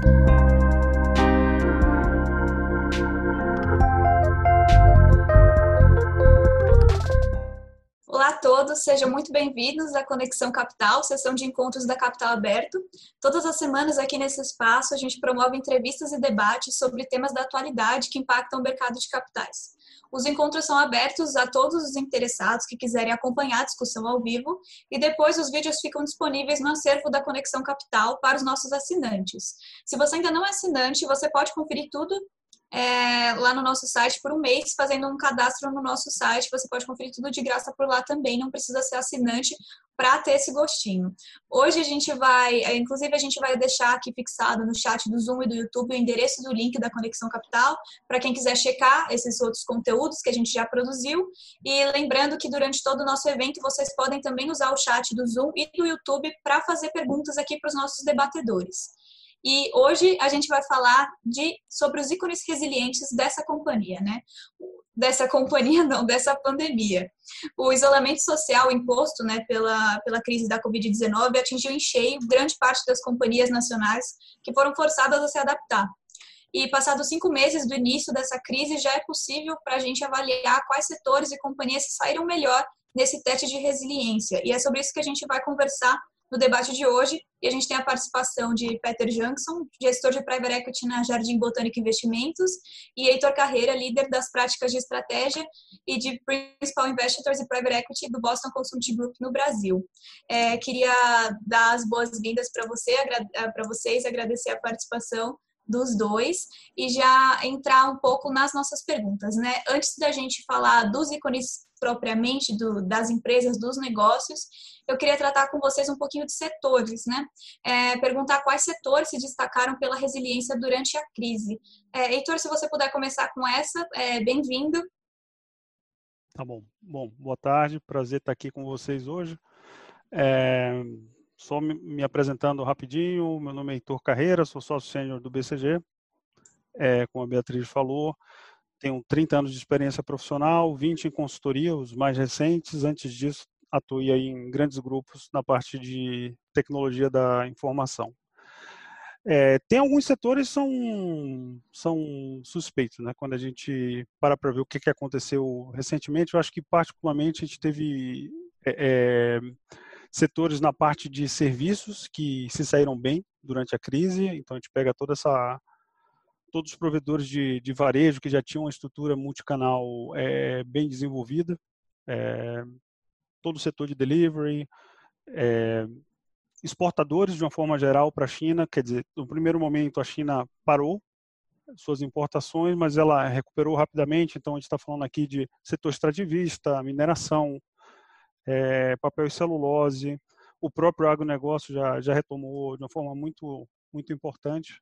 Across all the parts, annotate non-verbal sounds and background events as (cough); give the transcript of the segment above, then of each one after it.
Olá a todos, sejam muito bem-vindos à Conexão Capital, sessão de encontros da Capital Aberto. Todas as semanas aqui nesse espaço a gente promove entrevistas e debates sobre temas da atualidade que impactam o mercado de capitais. Os encontros são abertos a todos os interessados que quiserem acompanhar a discussão ao vivo e depois os vídeos ficam disponíveis no acervo da Conexão Capital para os nossos assinantes. Se você ainda não é assinante, você pode conferir tudo é, lá no nosso site por um mês, fazendo um cadastro no nosso site. Você pode conferir tudo de graça por lá também, não precisa ser assinante para ter esse gostinho. Hoje a gente vai, é, inclusive a gente vai deixar aqui fixado no chat do Zoom e do YouTube o endereço do link da Conexão Capital para quem quiser checar esses outros conteúdos que a gente já produziu. E lembrando que durante todo o nosso evento vocês podem também usar o chat do Zoom e do YouTube para fazer perguntas aqui para os nossos debatedores. E hoje a gente vai falar de sobre os ícones resilientes dessa companhia, né? Dessa companhia, (laughs) não, dessa pandemia. O isolamento social imposto né, pela, pela crise da Covid-19 atingiu em cheio grande parte das companhias nacionais que foram forçadas a se adaptar. E passados cinco meses do início dessa crise, já é possível para a gente avaliar quais setores e companhias saíram melhor nesse teste de resiliência. E é sobre isso que a gente vai conversar no debate de hoje. E a gente tem a participação de Peter Jankson, gestor de Private Equity na Jardim Botânico Investimentos, e Heitor Carreira, líder das práticas de estratégia e de Principal Investors e Private Equity do Boston Consulting Group no Brasil. É, queria dar as boas-vindas para você, para vocês, agradecer a participação dos dois e já entrar um pouco nas nossas perguntas, né? Antes da gente falar dos ícones propriamente do, das empresas, dos negócios, eu queria tratar com vocês um pouquinho de setores, né? É, perguntar quais setores se destacaram pela resiliência durante a crise. É, Heitor, se você puder começar com essa, é, bem-vindo. Tá bom. Bom, boa tarde, prazer estar aqui com vocês hoje. É, só me, apresentando rapidinho, meu nome é Heitor Carreira, sou sócio sênior do BCG, é, como a Beatriz falou, tenho 30 anos de experiência profissional, 20 em consultoria, os mais recentes, antes disso atuei em grandes grupos na parte de tecnologia da informação. É, tem alguns setores são, são suspeitos, né? Quando a gente para para ver o que, que aconteceu recentemente, eu acho que particularmente a gente teve é, é, setores na parte de serviços que se saíram bem durante a crise. Então a gente pega toda essa todos os provedores de, de varejo que já tinham uma estrutura multicanal é, bem desenvolvida, é, todo o setor de delivery, é, exportadores de uma forma geral para a China, quer dizer, no primeiro momento a China parou suas importações, mas ela recuperou rapidamente, então a gente está falando aqui de setor extrativista, mineração, é, papel e celulose, o próprio agronegócio já, já retomou de uma forma muito, muito importante.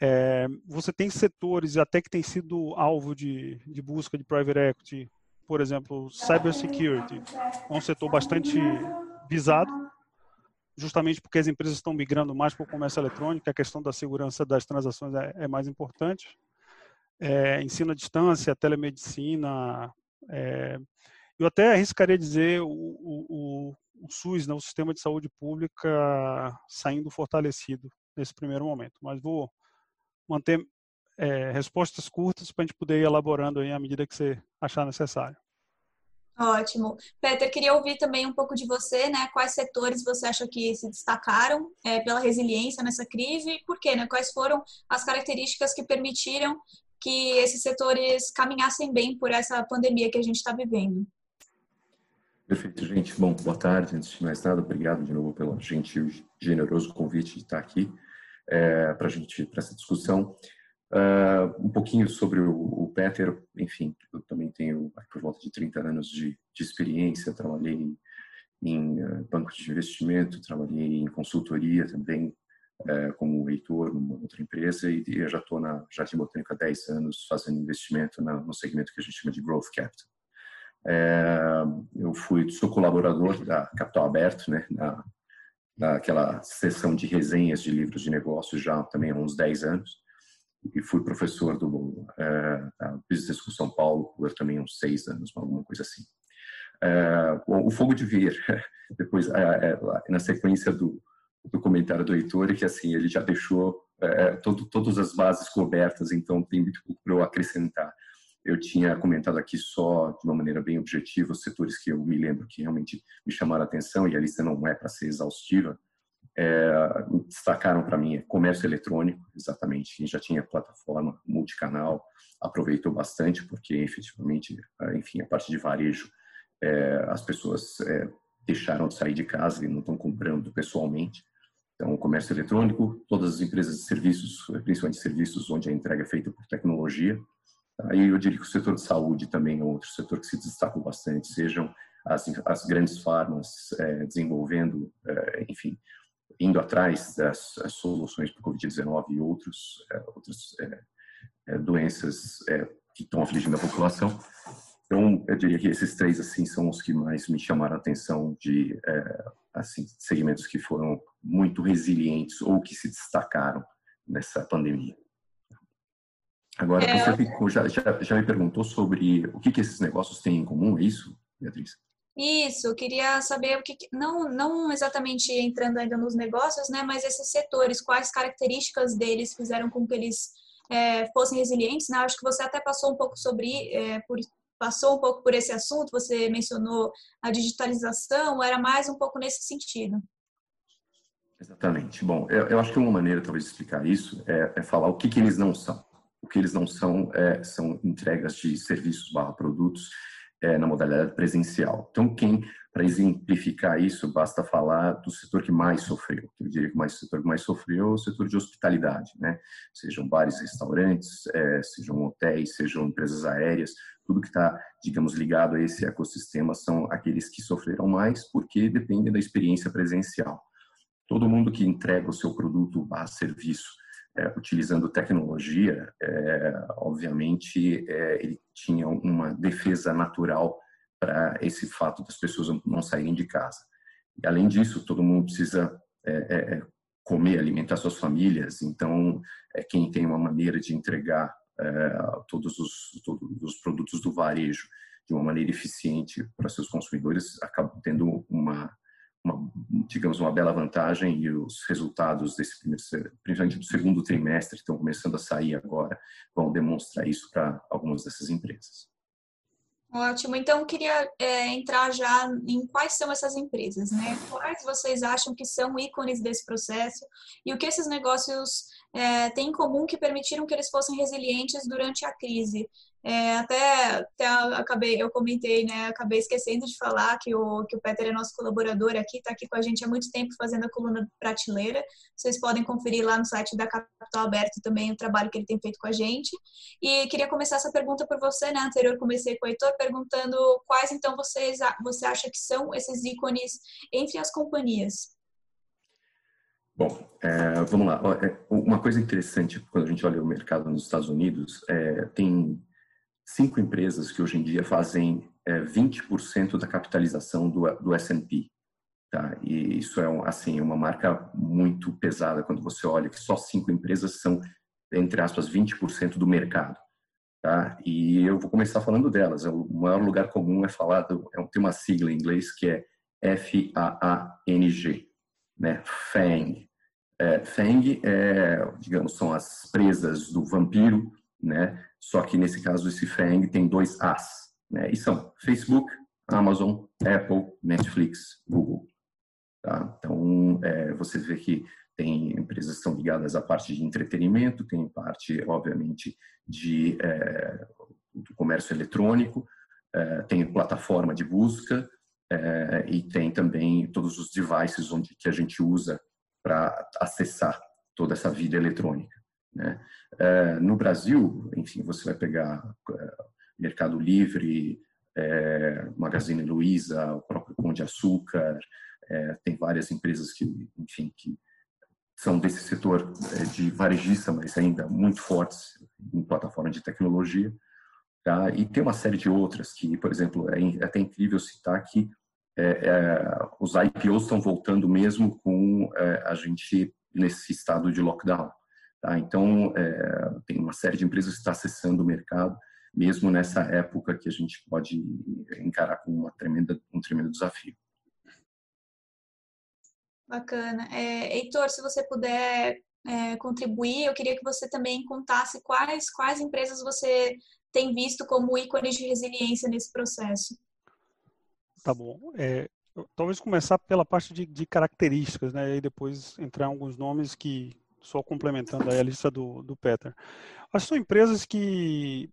É, você tem setores até que têm sido alvo de, de busca de private equity, por exemplo, cybersecurity, é um setor bastante visado, justamente porque as empresas estão migrando mais para o comércio eletrônico, a questão da segurança das transações é, é mais importante. É, ensino à distância, telemedicina. Eu até arriscaria dizer o, o, o SUS, né, o Sistema de Saúde Pública, saindo fortalecido nesse primeiro momento. Mas vou manter é, respostas curtas para a gente poder ir elaborando aí à medida que você achar necessário. Ótimo. Peter, queria ouvir também um pouco de você, né? Quais setores você acha que se destacaram é, pela resiliência nessa crise e por quê, né? Quais foram as características que permitiram que esses setores caminhassem bem por essa pandemia que a gente está vivendo? Perfeito, gente. Bom, boa tarde. Antes de mais nada, obrigado de novo pelo gentil, generoso convite de estar aqui é, para a gente para essa discussão. Uh, um pouquinho sobre o, o, Peter, enfim, eu também tenho por volta de 30 anos de, de experiência, trabalhei em, em uh, bancos de investimento, trabalhei em consultoria também, uh, como leitor numa outra empresa e, e já estou na Jardim Botânico há 10 anos fazendo investimento na, no segmento que a gente chama de Growth Capital. Eu fui, sou colaborador da Capital Aberto, né, na, naquela sessão de resenhas de livros de negócios já também há uns 10 anos e fui professor do é, Business School São Paulo por também uns seis anos, alguma coisa assim. É, o Fogo de Vir, (laughs) depois, é, na sequência do do comentário do Heitor, que assim ele já deixou é, todo, todas as bases cobertas, então tem muito pouco para eu acrescentar. Eu tinha comentado aqui só de uma maneira bem objetiva os setores que eu me lembro que realmente me chamaram a atenção, e a lista não é para ser exaustiva, é, destacaram para mim comércio eletrônico, exatamente, quem já tinha plataforma multicanal aproveitou bastante, porque efetivamente, enfim, a parte de varejo, é, as pessoas é, deixaram de sair de casa e não estão comprando pessoalmente. Então, o comércio eletrônico, todas as empresas de serviços, principalmente serviços onde a entrega é feita por tecnologia. Aí eu diria que o setor de saúde também é outro setor que se destacou bastante, sejam as, as grandes farmas é, desenvolvendo, é, enfim, indo atrás das soluções para o Covid-19 e outros, é, outras doenças que estão afligindo a população. Então, eu diria que esses três assim são os que mais me chamaram a atenção de assim segmentos que foram muito resilientes ou que se destacaram nessa pandemia. Agora, é... você já, já, já, me perguntou sobre o que, que esses negócios têm em comum, é isso, Beatriz? Isso, eu queria saber o que, não, não exatamente entrando ainda nos negócios, né, mas esses setores, quais características deles fizeram com que eles é, fossem resilientes, né? Acho que você até passou um pouco sobre, é, por, passou um pouco por esse assunto, você mencionou a digitalização, era mais um pouco nesse sentido. Exatamente. Bom, eu, eu acho que uma maneira talvez de explicar isso é, é falar o que, que eles não são. O que eles não são é, são entregas de serviços barra produtos é, na modalidade presencial. Então, quem, para exemplificar isso, basta falar do setor que mais sofreu. Eu diria que mais, o setor que mais sofreu é o setor de hospitalidade, né? Sejam bares, restaurantes, é, sejam hotéis, sejam empresas aéreas, tudo que está, digamos, ligado a esse ecossistema são aqueles que sofreram mais porque dependem da experiência presencial. Todo mundo que entrega o seu produto a serviço é, utilizando tecnologia, é, obviamente, é, ele tinha uma defesa natural para esse fato das pessoas não saírem de casa. E, além disso, todo mundo precisa é, é, é, comer, alimentar suas famílias, então, quem tem uma maneira de entregar todos os, todos os produtos do varejo de uma maneira eficiente para seus consumidores acaba tendo uma uma, digamos, uma bela vantagem e os resultados desse primeiro, principalmente do segundo trimestre, que estão começando a sair agora, vão demonstrar isso para algumas dessas empresas. Ótimo. Então, queria é, entrar já em quais são essas empresas, né? Quais vocês acham que são ícones desse processo e o que esses negócios é, têm em comum que permitiram que eles fossem resilientes durante a crise? É, até, até acabei, eu comentei, né? Acabei esquecendo de falar que o, que o Peter é nosso colaborador aqui, está aqui com a gente há muito tempo fazendo a coluna prateleira. Vocês podem conferir lá no site da Capital Aberto também o trabalho que ele tem feito com a gente. E queria começar essa pergunta por você, né? Anterior comecei com o Heitor perguntando quais então vocês você acha que são esses ícones entre as companhias. Bom, é, vamos lá. É, uma coisa interessante quando a gente olha o mercado nos Estados Unidos, é, tem cinco empresas que hoje em dia fazem é, 20% da capitalização do, do S&P. Tá? E isso é assim uma marca muito pesada quando você olha que só cinco empresas são entre aspas 20% do mercado. Tá? E eu vou começar falando delas. É o maior lugar comum é falar do, é, tem uma sigla em inglês que é F-A-A-N-G, né? FANG. É, FANG é, digamos, são as presas do vampiro, né? Só que nesse caso esse FANG tem dois As, né? E são Facebook, Amazon, Apple, Netflix, Google. Tá? Então é, você vê que tem empresas que estão ligadas à parte de entretenimento, tem parte, obviamente, de é, do comércio eletrônico, é, tem plataforma de busca é, e tem também todos os devices onde que a gente usa para acessar toda essa vida eletrônica. Né? É, no Brasil, enfim, você vai pegar é, Mercado Livre, é, Magazine Luiza, o próprio Pão de Açúcar, é, tem várias empresas que, enfim, que são desse setor é, de varejista, mas ainda muito fortes em plataforma de tecnologia. Tá? E tem uma série de outras que, por exemplo, é até incrível citar que os IPOs estão voltando mesmo com a gente nesse estado de lockdown. Tá? Então, é, tem uma série de empresas que está acessando o mercado, mesmo nessa época que a gente pode encarar com uma tremenda, um tremendo desafio. Bacana. É, Heitor, se você puder é, contribuir, eu queria que você também contasse quais, quais empresas você tem visto como ícones de resiliência nesse processo. Tá bom. É, talvez começar pela parte de, de, características, né? E depois entrar em alguns nomes que, só complementando a lista do, do Peter. Que são empresas que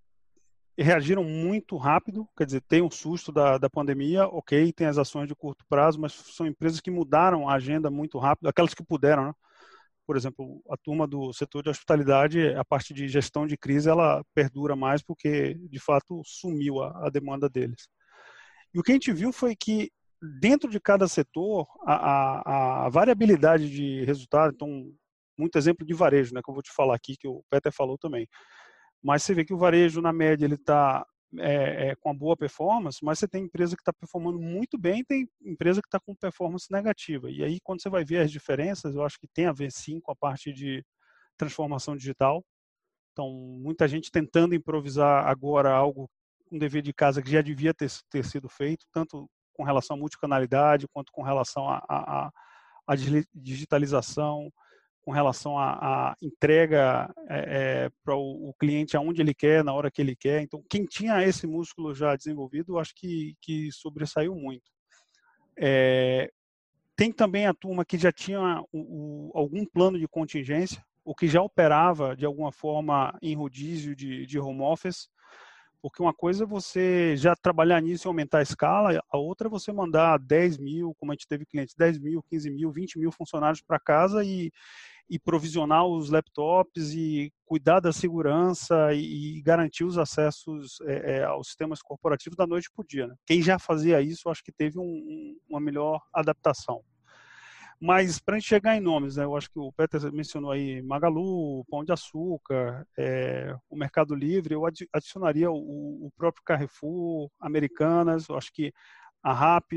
reagiram muito rápido, quer dizer, tem um susto da, da pandemia, ok, tem as ações de curto prazo, mas são empresas que mudaram a agenda muito rápido, aquelas que puderam, né? Por exemplo, a turma do setor de hospitalidade, a parte de gestão de crise, ela perdura mais porque, de fato, sumiu a, a demanda deles. E o que a gente viu foi que, dentro de cada setor, a, a, a variabilidade de resultado, então, muito exemplo de varejo, né, que eu vou te falar aqui, que o Peter falou também. Mas você vê que o varejo, na média, ele está é, é, com uma boa performance, mas você tem empresa que está performando muito bem tem empresa que está com performance negativa. E aí, quando você vai ver as diferenças, eu acho que tem a ver sim com a parte de transformação digital. Então, muita gente tentando improvisar agora algo, um dever de casa que já devia ter, ter sido feito, tanto com relação à multicanalidade, quanto com relação à digitalização, com relação à, entrega é, é, para o, o, cliente aonde ele quer, na hora que ele quer. Então, quem tinha esse músculo já desenvolvido, acho que, que sobressaiu muito. É, tem também a turma que já tinha o, o, algum plano de contingência, ou que já operava de alguma forma em rodízio de, de home office, porque uma coisa é você já trabalhar nisso e aumentar a escala, a outra é você mandar 10 mil, como a gente teve clientes, 10 mil, 15 mil, 20 mil funcionários para casa e, e provisionar os laptops e cuidar da segurança e, e garantir os acessos é, é, aos sistemas corporativos da noite para o dia. Né? Quem já fazia isso, acho que teve um, uma melhor adaptação. Mas para a gente chegar em nomes, né, eu acho que o Peter mencionou aí Magalu, Pão de Açúcar, é, o Mercado Livre, eu adicionaria o, o, próprio Carrefour, Americanas, eu acho que a RAP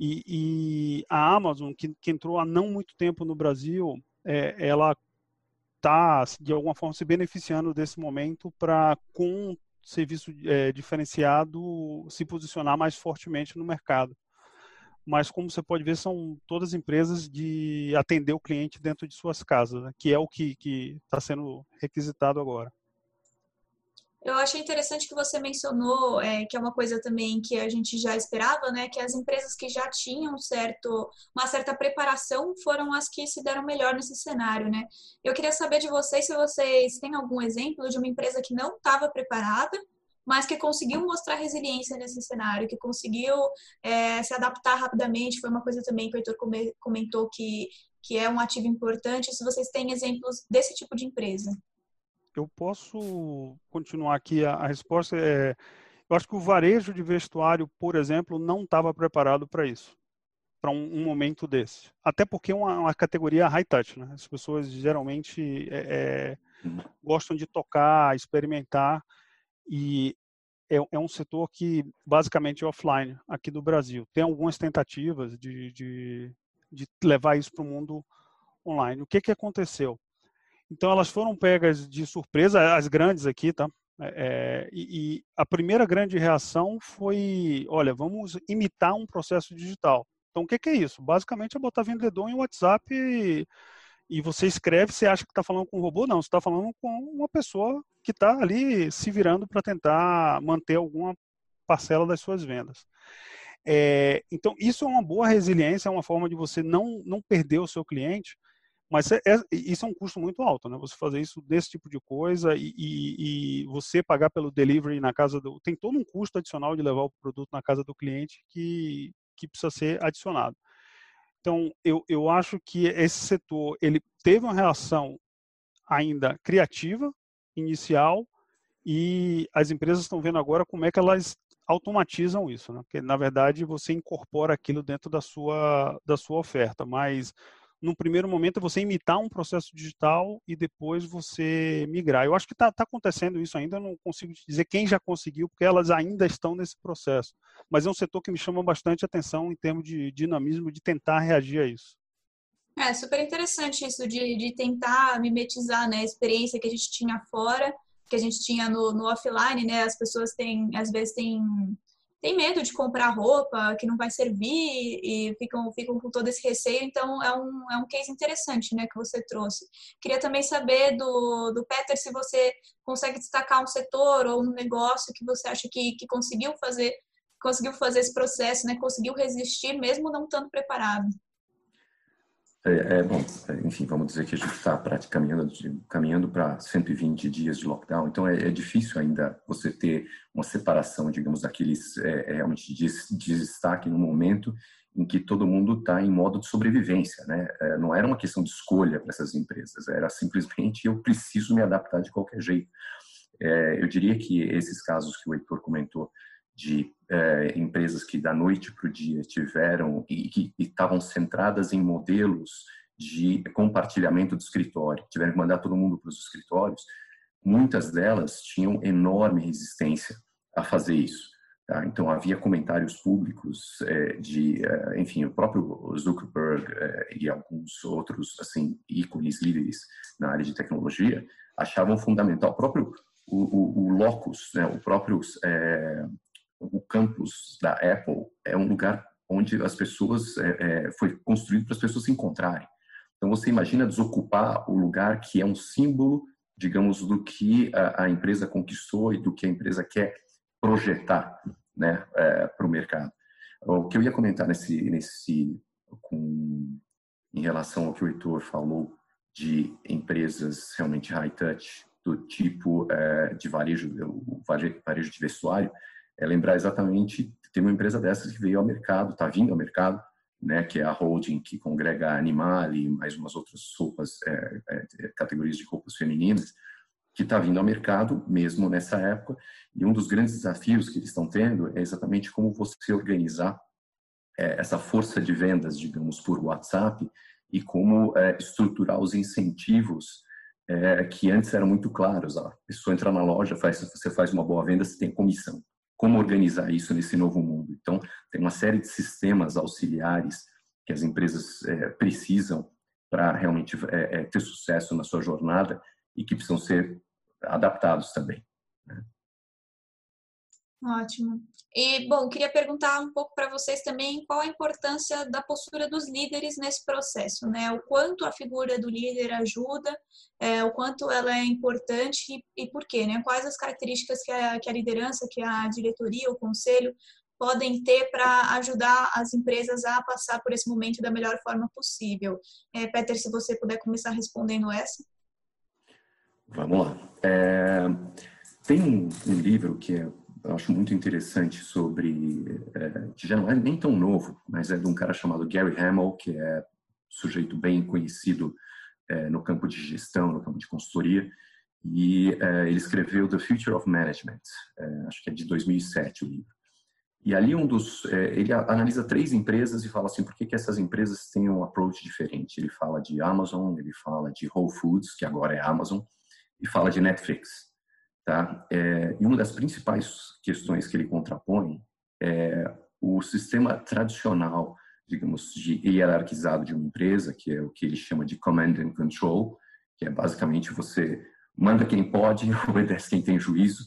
e, e a Amazon, que, que, entrou há não muito tempo no Brasil, é, ela está, de alguma forma, se beneficiando desse momento para, com serviço é, diferenciado, se posicionar mais fortemente no mercado. Mas, como você pode ver, são todas empresas de atender o cliente dentro de suas casas, né? que é o que está sendo requisitado agora. Eu achei interessante que você mencionou, é, que é uma coisa também que a gente já esperava, né? Que as empresas que já tinham certo, uma certa preparação foram as que se deram melhor nesse cenário, né? Eu queria saber de vocês se vocês têm algum exemplo de uma empresa que não estava preparada, mas que conseguiu mostrar resiliência nesse cenário, que conseguiu é, se adaptar rapidamente. Foi uma coisa também que o Heitor comentou que, que é um ativo importante. Se vocês têm exemplos desse tipo de empresa eu posso continuar aqui a, a resposta é eu acho que o varejo de vestuário, por exemplo, não estava preparado para isso, para um, um, momento desse. Até porque é uma, uma categoria high touch, né? As pessoas geralmente é, é, gostam de tocar, experimentar, e é, é, um setor que basicamente é offline aqui do Brasil. Tem algumas tentativas de, de, de levar isso para o mundo online. O que, que aconteceu? Então elas foram pegas de surpresa, as grandes aqui, tá? É, e, e, a primeira grande reação foi, olha, vamos imitar um processo digital. Então o que, que é isso? Basicamente é botar vendedor em WhatsApp e, e você escreve, você acha que está falando com um robô? Não, você está falando com uma pessoa que está ali se virando para tentar manter alguma parcela das suas vendas. É, então, isso é uma boa resiliência, é uma forma de você não, não perder o seu cliente, mas é, é, isso é um custo muito alto, né? Você fazer isso desse tipo de coisa e, e, e, você pagar pelo delivery na casa do. Tem todo um custo adicional de levar o produto na casa do cliente que, que precisa ser adicionado. Então, eu, eu acho que esse setor ele teve uma reação ainda criativa, inicial, e as empresas estão vendo agora como é que elas automatizam isso, né? Porque, na verdade, você incorpora aquilo dentro da sua, da sua oferta, mas num primeiro momento, é você imitar um processo digital e depois você migrar. Eu acho que está tá acontecendo isso ainda, não consigo dizer quem já conseguiu, porque elas ainda estão nesse processo. Mas é um setor que me chama bastante atenção em termos de dinamismo, de tentar reagir a isso. É super interessante isso de, de tentar mimetizar né, a experiência que a gente tinha fora, que a gente tinha no, no offline, né? As pessoas têm, às vezes, têm tem medo de comprar roupa que não vai servir e ficam, ficam com todo esse receio. Então, é um, é um case interessante né, que você trouxe. Queria também saber do, do Peter se você consegue destacar um setor ou um negócio que você acha que, que conseguiu fazer conseguiu fazer esse processo, né, conseguiu resistir mesmo não estando preparado. É, é, bom, enfim, vamos dizer que a gente está praticamente caminhando para 120 dias de lockdown, então é, é, difícil ainda você ter uma separação, digamos, daqueles é, é realmente de, de destaque no momento em que todo mundo está em modo de sobrevivência, né? É, não era uma questão de escolha para essas empresas, era simplesmente eu preciso me adaptar de qualquer jeito. É, eu diria que esses casos que o Heitor comentou de é, empresas que da noite para o dia tiveram e que estavam centradas em modelos de compartilhamento do escritório, tiveram que mandar todo mundo para os escritórios, muitas delas tinham enorme resistência a fazer isso. Tá? Então havia comentários públicos é, de, é, enfim, o próprio Zuckerberg é, e alguns outros assim ícones líderes na área de tecnologia achavam fundamental o próprio o, o, o locus, né, o próprio é, o campus da Apple é um lugar onde as pessoas é, é, foi construído para as pessoas se encontrarem. Então você imagina desocupar o lugar que é um símbolo, digamos, do que a, a empresa conquistou e do que a empresa quer projetar, né, é, para o mercado. O que eu ia comentar nesse nesse com em relação ao que o Heitor falou de empresas realmente high touch do tipo é, de varejo, o varejo de vestuário, é lembrar exatamente, tem uma empresa dessas que veio ao mercado, está vindo ao mercado, né, que é a holding que congrega Animal e mais umas outras roupas, é, é, categorias de roupas femininas, que está vindo ao mercado mesmo nessa época. E um dos grandes desafios que eles estão tendo é exatamente como você organizar é, essa força de vendas, digamos, por WhatsApp e como é, estruturar os incentivos é, que antes eram muito claros. A pessoa entra na loja, faz, você faz uma boa venda, você tem comissão como organizar isso nesse novo mundo. Então, tem uma série de sistemas auxiliares que as empresas é, precisam para realmente é, é, ter sucesso na sua jornada e que precisam ser adaptados também. Né? Ótimo. E, bom, queria perguntar um pouco para vocês também qual a importância da postura dos líderes nesse processo, né? O quanto a figura do líder ajuda, é, o quanto ela é importante e, e por quê, né? Quais as características que a, que a liderança, que a diretoria, o conselho podem ter para ajudar as empresas a passar por esse momento da melhor forma possível. É, Peter, se você puder começar respondendo essa. Vamos lá. É, tem um, um livro que é eu acho muito interessante sobre, é, que já não é nem tão novo, mas é de um cara chamado Gary Hamel, que é sujeito bem conhecido é, no campo de gestão, no campo de consultoria, e é, ele escreveu The Future of Management, é, acho que é de 2007 o livro. E ali um dos, é, ele analisa três empresas e fala assim, por que, que essas empresas têm um approach diferente? Ele fala de Amazon, ele fala de Whole Foods, que agora é Amazon, e fala de Netflix. Tá? É, e uma das principais questões que ele contrapõe é o sistema tradicional, digamos, de hierarquizado de uma empresa, que é o que ele chama de command and control, que é basicamente você manda quem pode, (laughs) obedece quem tem juízo,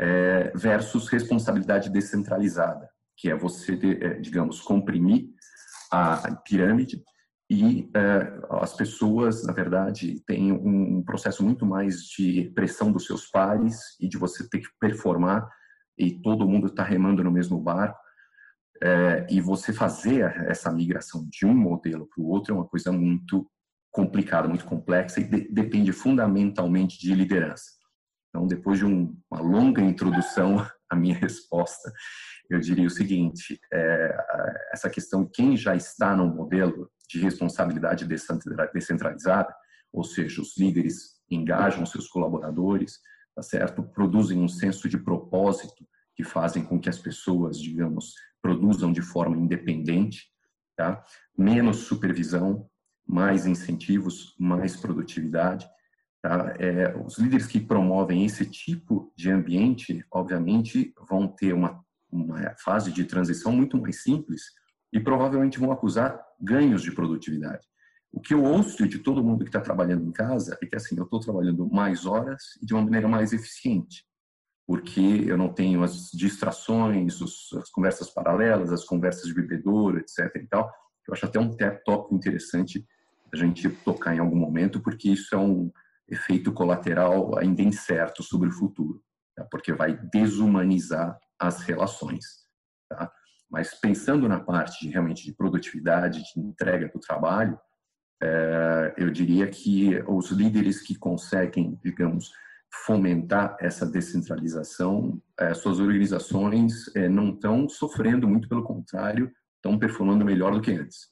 é, versus responsabilidade descentralizada, que é você, é, digamos, comprimir a pirâmide e é, as pessoas, na verdade, têm um, processo muito mais de pressão dos seus pares e de você ter que performar e todo mundo está remando no mesmo barco. É, e você fazer essa migração de um modelo para o outro é uma coisa muito complicada, muito complexa e de, depende fundamentalmente de liderança. Então, depois de um, uma longa introdução (laughs) à minha resposta, eu diria o seguinte: é, essa questão quem já está no modelo de responsabilidade descentralizada, ou seja, os líderes engajam seus colaboradores, tá certo? Produzem um senso de propósito que fazem com que as pessoas, digamos, produzam de forma independente, tá? Menos supervisão, mais incentivos, mais produtividade. Tá? É, os líderes que promovem esse tipo de ambiente, obviamente, vão ter uma, uma fase de transição muito mais simples e provavelmente vão acusar ganhos de produtividade. O que eu ouço de todo mundo que está trabalhando em casa é que assim, eu estou trabalhando mais horas e de uma maneira mais eficiente. porque eu não tenho as distrações, as conversas paralelas, as conversas de bebedouro, etc. E tal. Eu acho até um tópico interessante a gente tocar em algum momento, porque isso é um efeito colateral ainda incerto sobre o futuro, tá? porque vai desumanizar as relações. Mas pensando na parte de, realmente de produtividade, de entrega do trabalho, é, eu diria que os líderes que conseguem, digamos, fomentar essa descentralização, é, suas organizações é, não estão sofrendo, muito pelo contrário, estão performando melhor do que antes.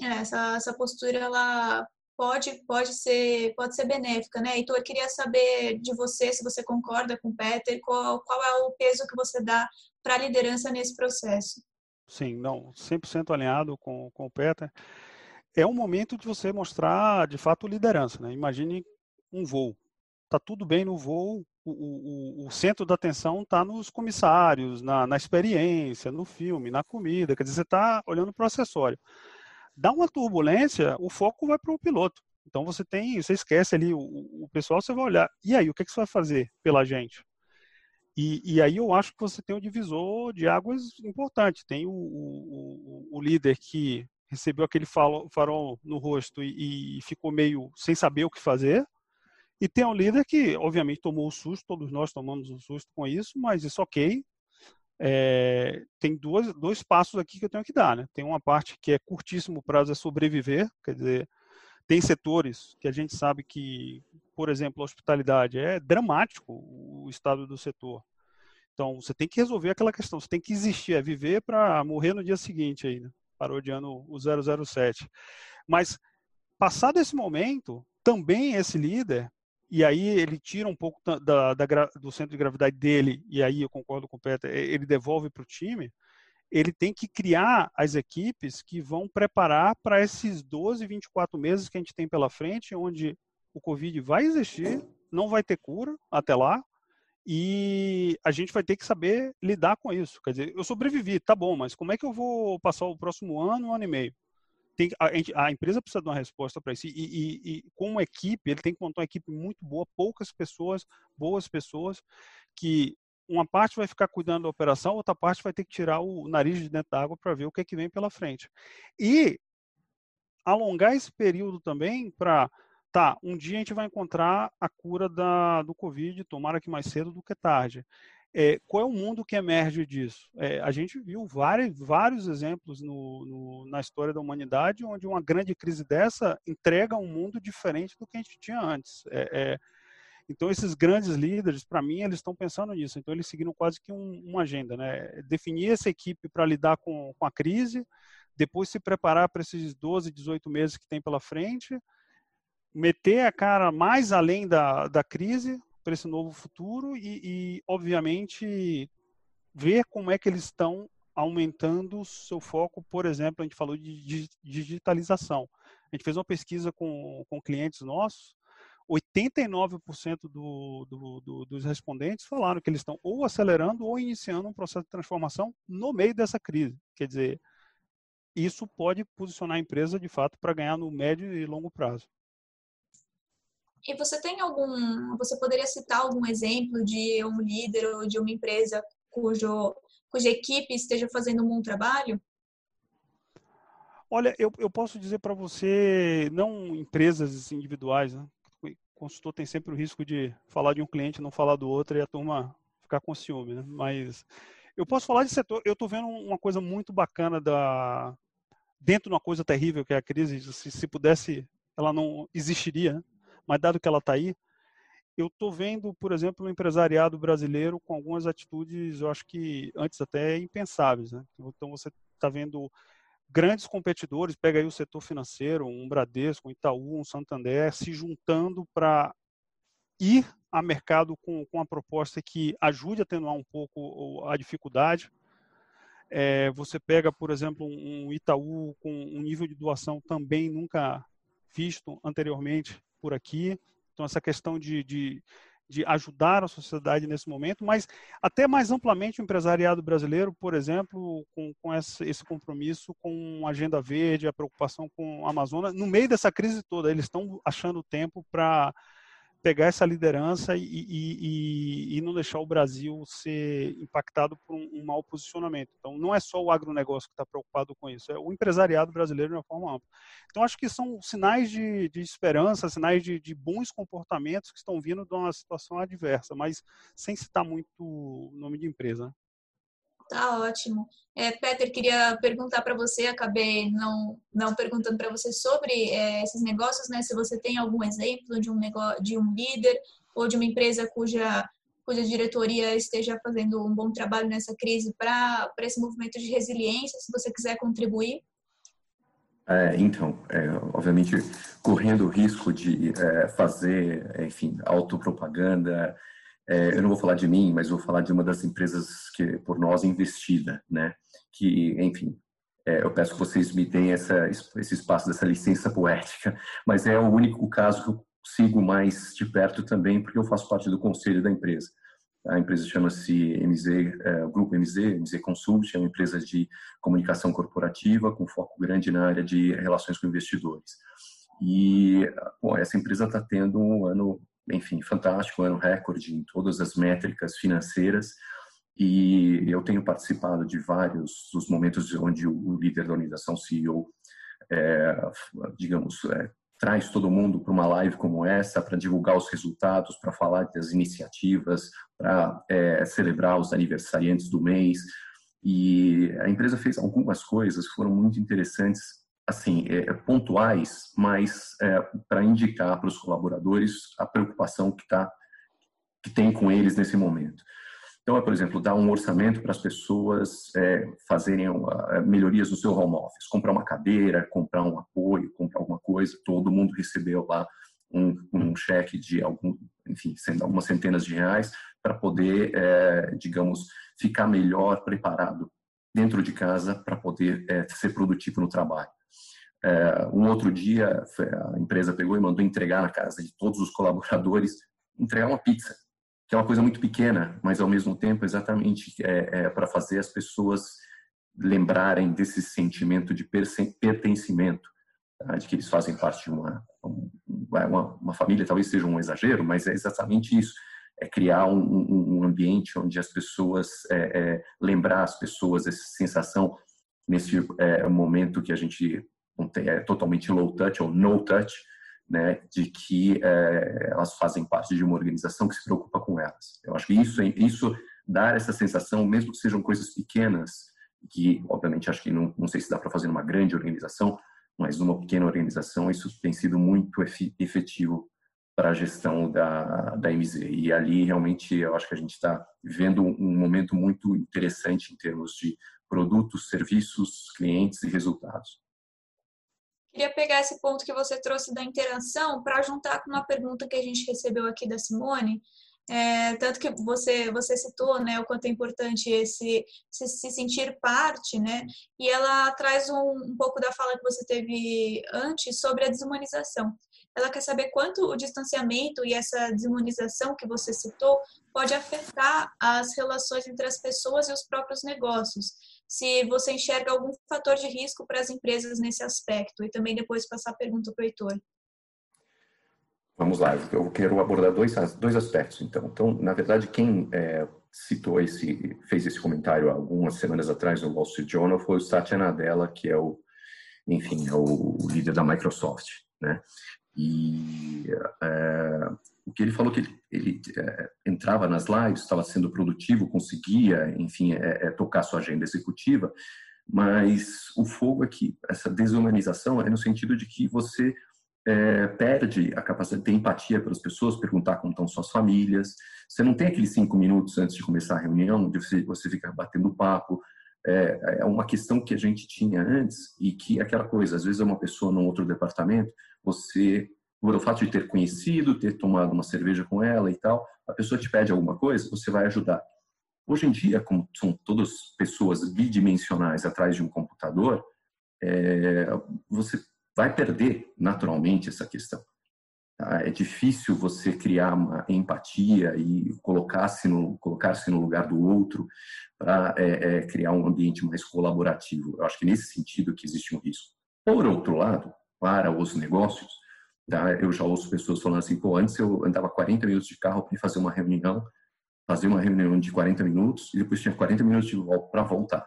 É, essa, essa postura ela pode, pode, ser, pode ser benéfica, né? Então, eu queria saber de você, se você concorda com o Peter, qual, qual é o peso que você dá para a liderança nesse processo. Sim, não, 100% alinhado com, com o Peter. É um momento de você mostrar, de fato, liderança, né? Imagine um voo. Tá tudo bem no voo, o, o, o centro da atenção está nos comissários, na, na experiência, no filme, na comida, quer dizer, você está olhando para o acessório dá uma turbulência, o foco vai para o piloto. Então você tem, você esquece ali o, o, pessoal, você vai olhar. E aí, o que, que você vai fazer pela gente? E, e aí eu acho que você tem um divisor de águas importante. Tem o, o, o líder que recebeu aquele farol, no rosto e, e, ficou meio sem saber o que fazer. E tem um líder que, obviamente, tomou o susto, todos nós tomamos um susto com isso, mas isso ok, é, tem duas, dois passos aqui que eu tenho que dar. Né? Tem uma parte que é curtíssimo prazo, é sobreviver, quer dizer, tem setores que a gente sabe que, por exemplo, a hospitalidade é dramático o estado do setor. Então, você tem que resolver aquela questão, você tem que existir, é viver para morrer no dia seguinte aí, né? parodiando o 007. Mas, passado esse momento, também esse líder e aí ele tira um pouco da, da, do centro de gravidade dele, e aí eu concordo com o Peter, ele devolve para o time, ele tem que criar as equipes que vão preparar para esses 12, 24 meses que a gente tem pela frente, onde o Covid vai existir, não vai ter cura até lá, e a gente vai ter que saber lidar com isso. Quer dizer, eu sobrevivi, tá bom, mas como é que eu vou passar o próximo ano, um ano e meio? tem, a, a, empresa precisa de uma resposta para isso. E, e, e, como equipe, ele tem que montar uma equipe muito boa, poucas pessoas, boas pessoas, que uma parte vai ficar cuidando da operação, outra parte vai ter que tirar o nariz de dentro da água para ver o que é que vem pela frente. E alongar esse período também para, tá, um dia a gente vai encontrar a cura da, do Covid, tomara que mais cedo do que tarde. É, qual é o mundo que emerge disso? É, a gente viu vários, vários exemplos no, no, na história da humanidade onde uma grande crise dessa entrega um mundo diferente do que a gente tinha antes. É, é então, esses grandes líderes, para mim, eles estão pensando nisso. Então, eles seguiram quase que um, uma agenda, né? Definir essa equipe para lidar com, com a crise, depois se preparar para esses 12, 18 meses que tem pela frente, meter a cara mais além da, da crise, para esse novo futuro e, e, obviamente, ver como é que eles estão aumentando o seu foco, por exemplo, a gente falou de digitalização. A gente fez uma pesquisa com, com clientes nossos, 89% do, do, do, dos respondentes falaram que eles estão ou acelerando ou iniciando um processo de transformação no meio dessa crise. Quer dizer, isso pode posicionar a empresa de fato para ganhar no médio e longo prazo. E você tem algum, você poderia citar algum exemplo de um líder ou de uma empresa cujo, cuja equipe esteja fazendo um bom trabalho? Olha, eu, eu posso dizer para você, não empresas individuais, né? Consultor tem sempre o risco de falar de um cliente, não falar do outro e a turma ficar com ciúme, né? Mas eu posso falar de setor, eu estou vendo uma coisa muito bacana da dentro de uma coisa terrível que é a crise, se, se pudesse, ela não existiria, né? Mas dado que ela está aí, eu estou vendo, por exemplo, o empresariado brasileiro com algumas atitudes, eu acho que antes até impensáveis. Né? Então você está vendo grandes competidores, pega aí o setor financeiro, um Bradesco, um Itaú, um Santander, se juntando para ir a mercado com, com uma proposta que ajude a atenuar um pouco a dificuldade. É, você pega, por exemplo, um Itaú com um nível de doação também nunca visto anteriormente por aqui. Então, essa questão de, de, de ajudar a sociedade nesse momento, mas até mais amplamente o empresariado brasileiro, por exemplo, com, com esse, esse compromisso com a agenda verde, a preocupação com a Amazônia, no meio dessa crise toda, eles estão achando tempo para pegar essa liderança e, e, e, não deixar o Brasil ser impactado por um, um mau posicionamento. Então, não é só o agronegócio que está preocupado com isso, é o empresariado brasileiro de uma forma ampla. Então, acho que são sinais de, de esperança, sinais de, de, bons comportamentos que estão vindo de uma situação adversa, mas sem citar muito o nome de empresa. Tá ótimo. É, Peter, queria perguntar para você, acabei não, não perguntando para você sobre é, esses negócios, né? Se você tem algum exemplo de um negócio, de um líder ou de uma empresa cuja cuja diretoria esteja fazendo um bom trabalho nessa crise para esse movimento de resiliência, se você quiser contribuir. É, então, é, obviamente, correndo o risco de é, fazer, enfim, autopropaganda, é, eu não vou falar de mim, mas vou falar de uma das empresas que por nós investida, né? Que, enfim, é, eu peço que vocês me deem essa, esse espaço dessa licença poética, mas é o único caso que eu sigo mais de perto também, porque eu faço parte do conselho da empresa. A empresa chama-se MZ, é, Grupo MZ, MZ Consult, é uma empresa de comunicação corporativa com foco grande na área de relações com investidores. E bom, essa empresa está tendo um ano enfim, fantástico, ano recorde em todas as métricas financeiras e eu tenho participado de vários dos momentos onde o líder da organização, CEO, é, digamos, é, traz todo mundo para uma live como essa para divulgar os resultados, para falar das iniciativas, para é, celebrar os aniversariantes do mês. E a empresa fez algumas coisas que foram muito interessantes assim, é, é, pontuais, mas é, para indicar para os colaboradores a preocupação que, tá, que tem com eles nesse momento. Então, é, por exemplo, dar um orçamento para as pessoas é, fazerem uma, é, melhorias no seu home office, comprar uma cadeira, comprar um apoio, comprar alguma coisa. Todo mundo recebeu lá um, um cheque de algum, enfim, algumas centenas de reais para poder, é, digamos, ficar melhor preparado dentro de casa para poder é, ser produtivo no trabalho. É, um outro dia, a empresa pegou e mandou entregar na casa de todos os colaboradores, entregar uma pizza, que é uma coisa muito pequena, mas ao mesmo tempo exatamente é, é para fazer as pessoas lembrarem desse sentimento de pertencimento, tá? de que eles fazem parte de uma, uma, uma, família, talvez seja um exagero, mas é exatamente isso, é criar um, um ambiente onde as pessoas, é, é, lembrar as pessoas essa sensação nesse é, momento que a gente é totalmente low touch ou no touch, né, de que é, elas fazem parte de uma organização que se preocupa com elas. Eu acho que isso, isso dar essa sensação, mesmo que sejam coisas pequenas, que obviamente acho que não, não sei se dá para fazer numa grande organização, mas numa pequena organização isso tem sido muito efetivo para a gestão da, da MZ. E ali realmente eu acho que a gente está vivendo um momento muito interessante em termos de produtos, serviços, clientes e resultados. Queria pegar esse ponto que você trouxe da interação para juntar com uma pergunta que a gente recebeu aqui da Simone. É, tanto que você você citou né o quanto é importante esse se, se sentir parte né e ela traz um, um pouco da fala que você teve antes sobre a desumanização ela quer saber quanto o distanciamento e essa desumanização que você citou pode afetar as relações entre as pessoas e os próprios negócios. Se você enxerga algum fator de risco para as empresas nesse aspecto e também depois passar a pergunta para o Heitor. Vamos lá, eu quero abordar dois, dois aspectos, então. Então, na verdade, quem é, citou esse, fez esse comentário algumas semanas atrás no Wall Street Journal foi o Satya Nadella, que é o, enfim, é o líder da Microsoft, né? E é, o que ele falou que ele, ele é, entrava nas lives, estava sendo produtivo, conseguia, enfim, é, é, tocar sua agenda executiva, mas o fogo aqui, essa desumanização é no sentido de que você é, perde a capacidade de ter empatia pelas pessoas, perguntar como estão suas famílias. Você não tem aqueles cinco minutos antes de começar a reunião, onde você, você fica batendo papo. É, é uma questão que a gente tinha antes e que aquela coisa, às vezes é uma pessoa num outro departamento, você, o fato de ter conhecido, ter tomado uma cerveja com ela e tal, a pessoa te pede alguma coisa, você vai ajudar. Hoje em dia, como são todas pessoas bidimensionais atrás de um computador, é, você vai perder naturalmente essa questão. Tá? É difícil você criar uma empatia e colocar-se no, colocar no lugar do outro para é, é, criar um ambiente mais colaborativo. Eu acho que nesse sentido que existe um risco. Por outro lado, para os negócios, Tá? Eu já ouço pessoas falando assim, pô, antes eu andava 40 minutos de carro para fazer uma reunião, fazer uma reunião de 40 minutos e depois tinha 40 minutos para voltar.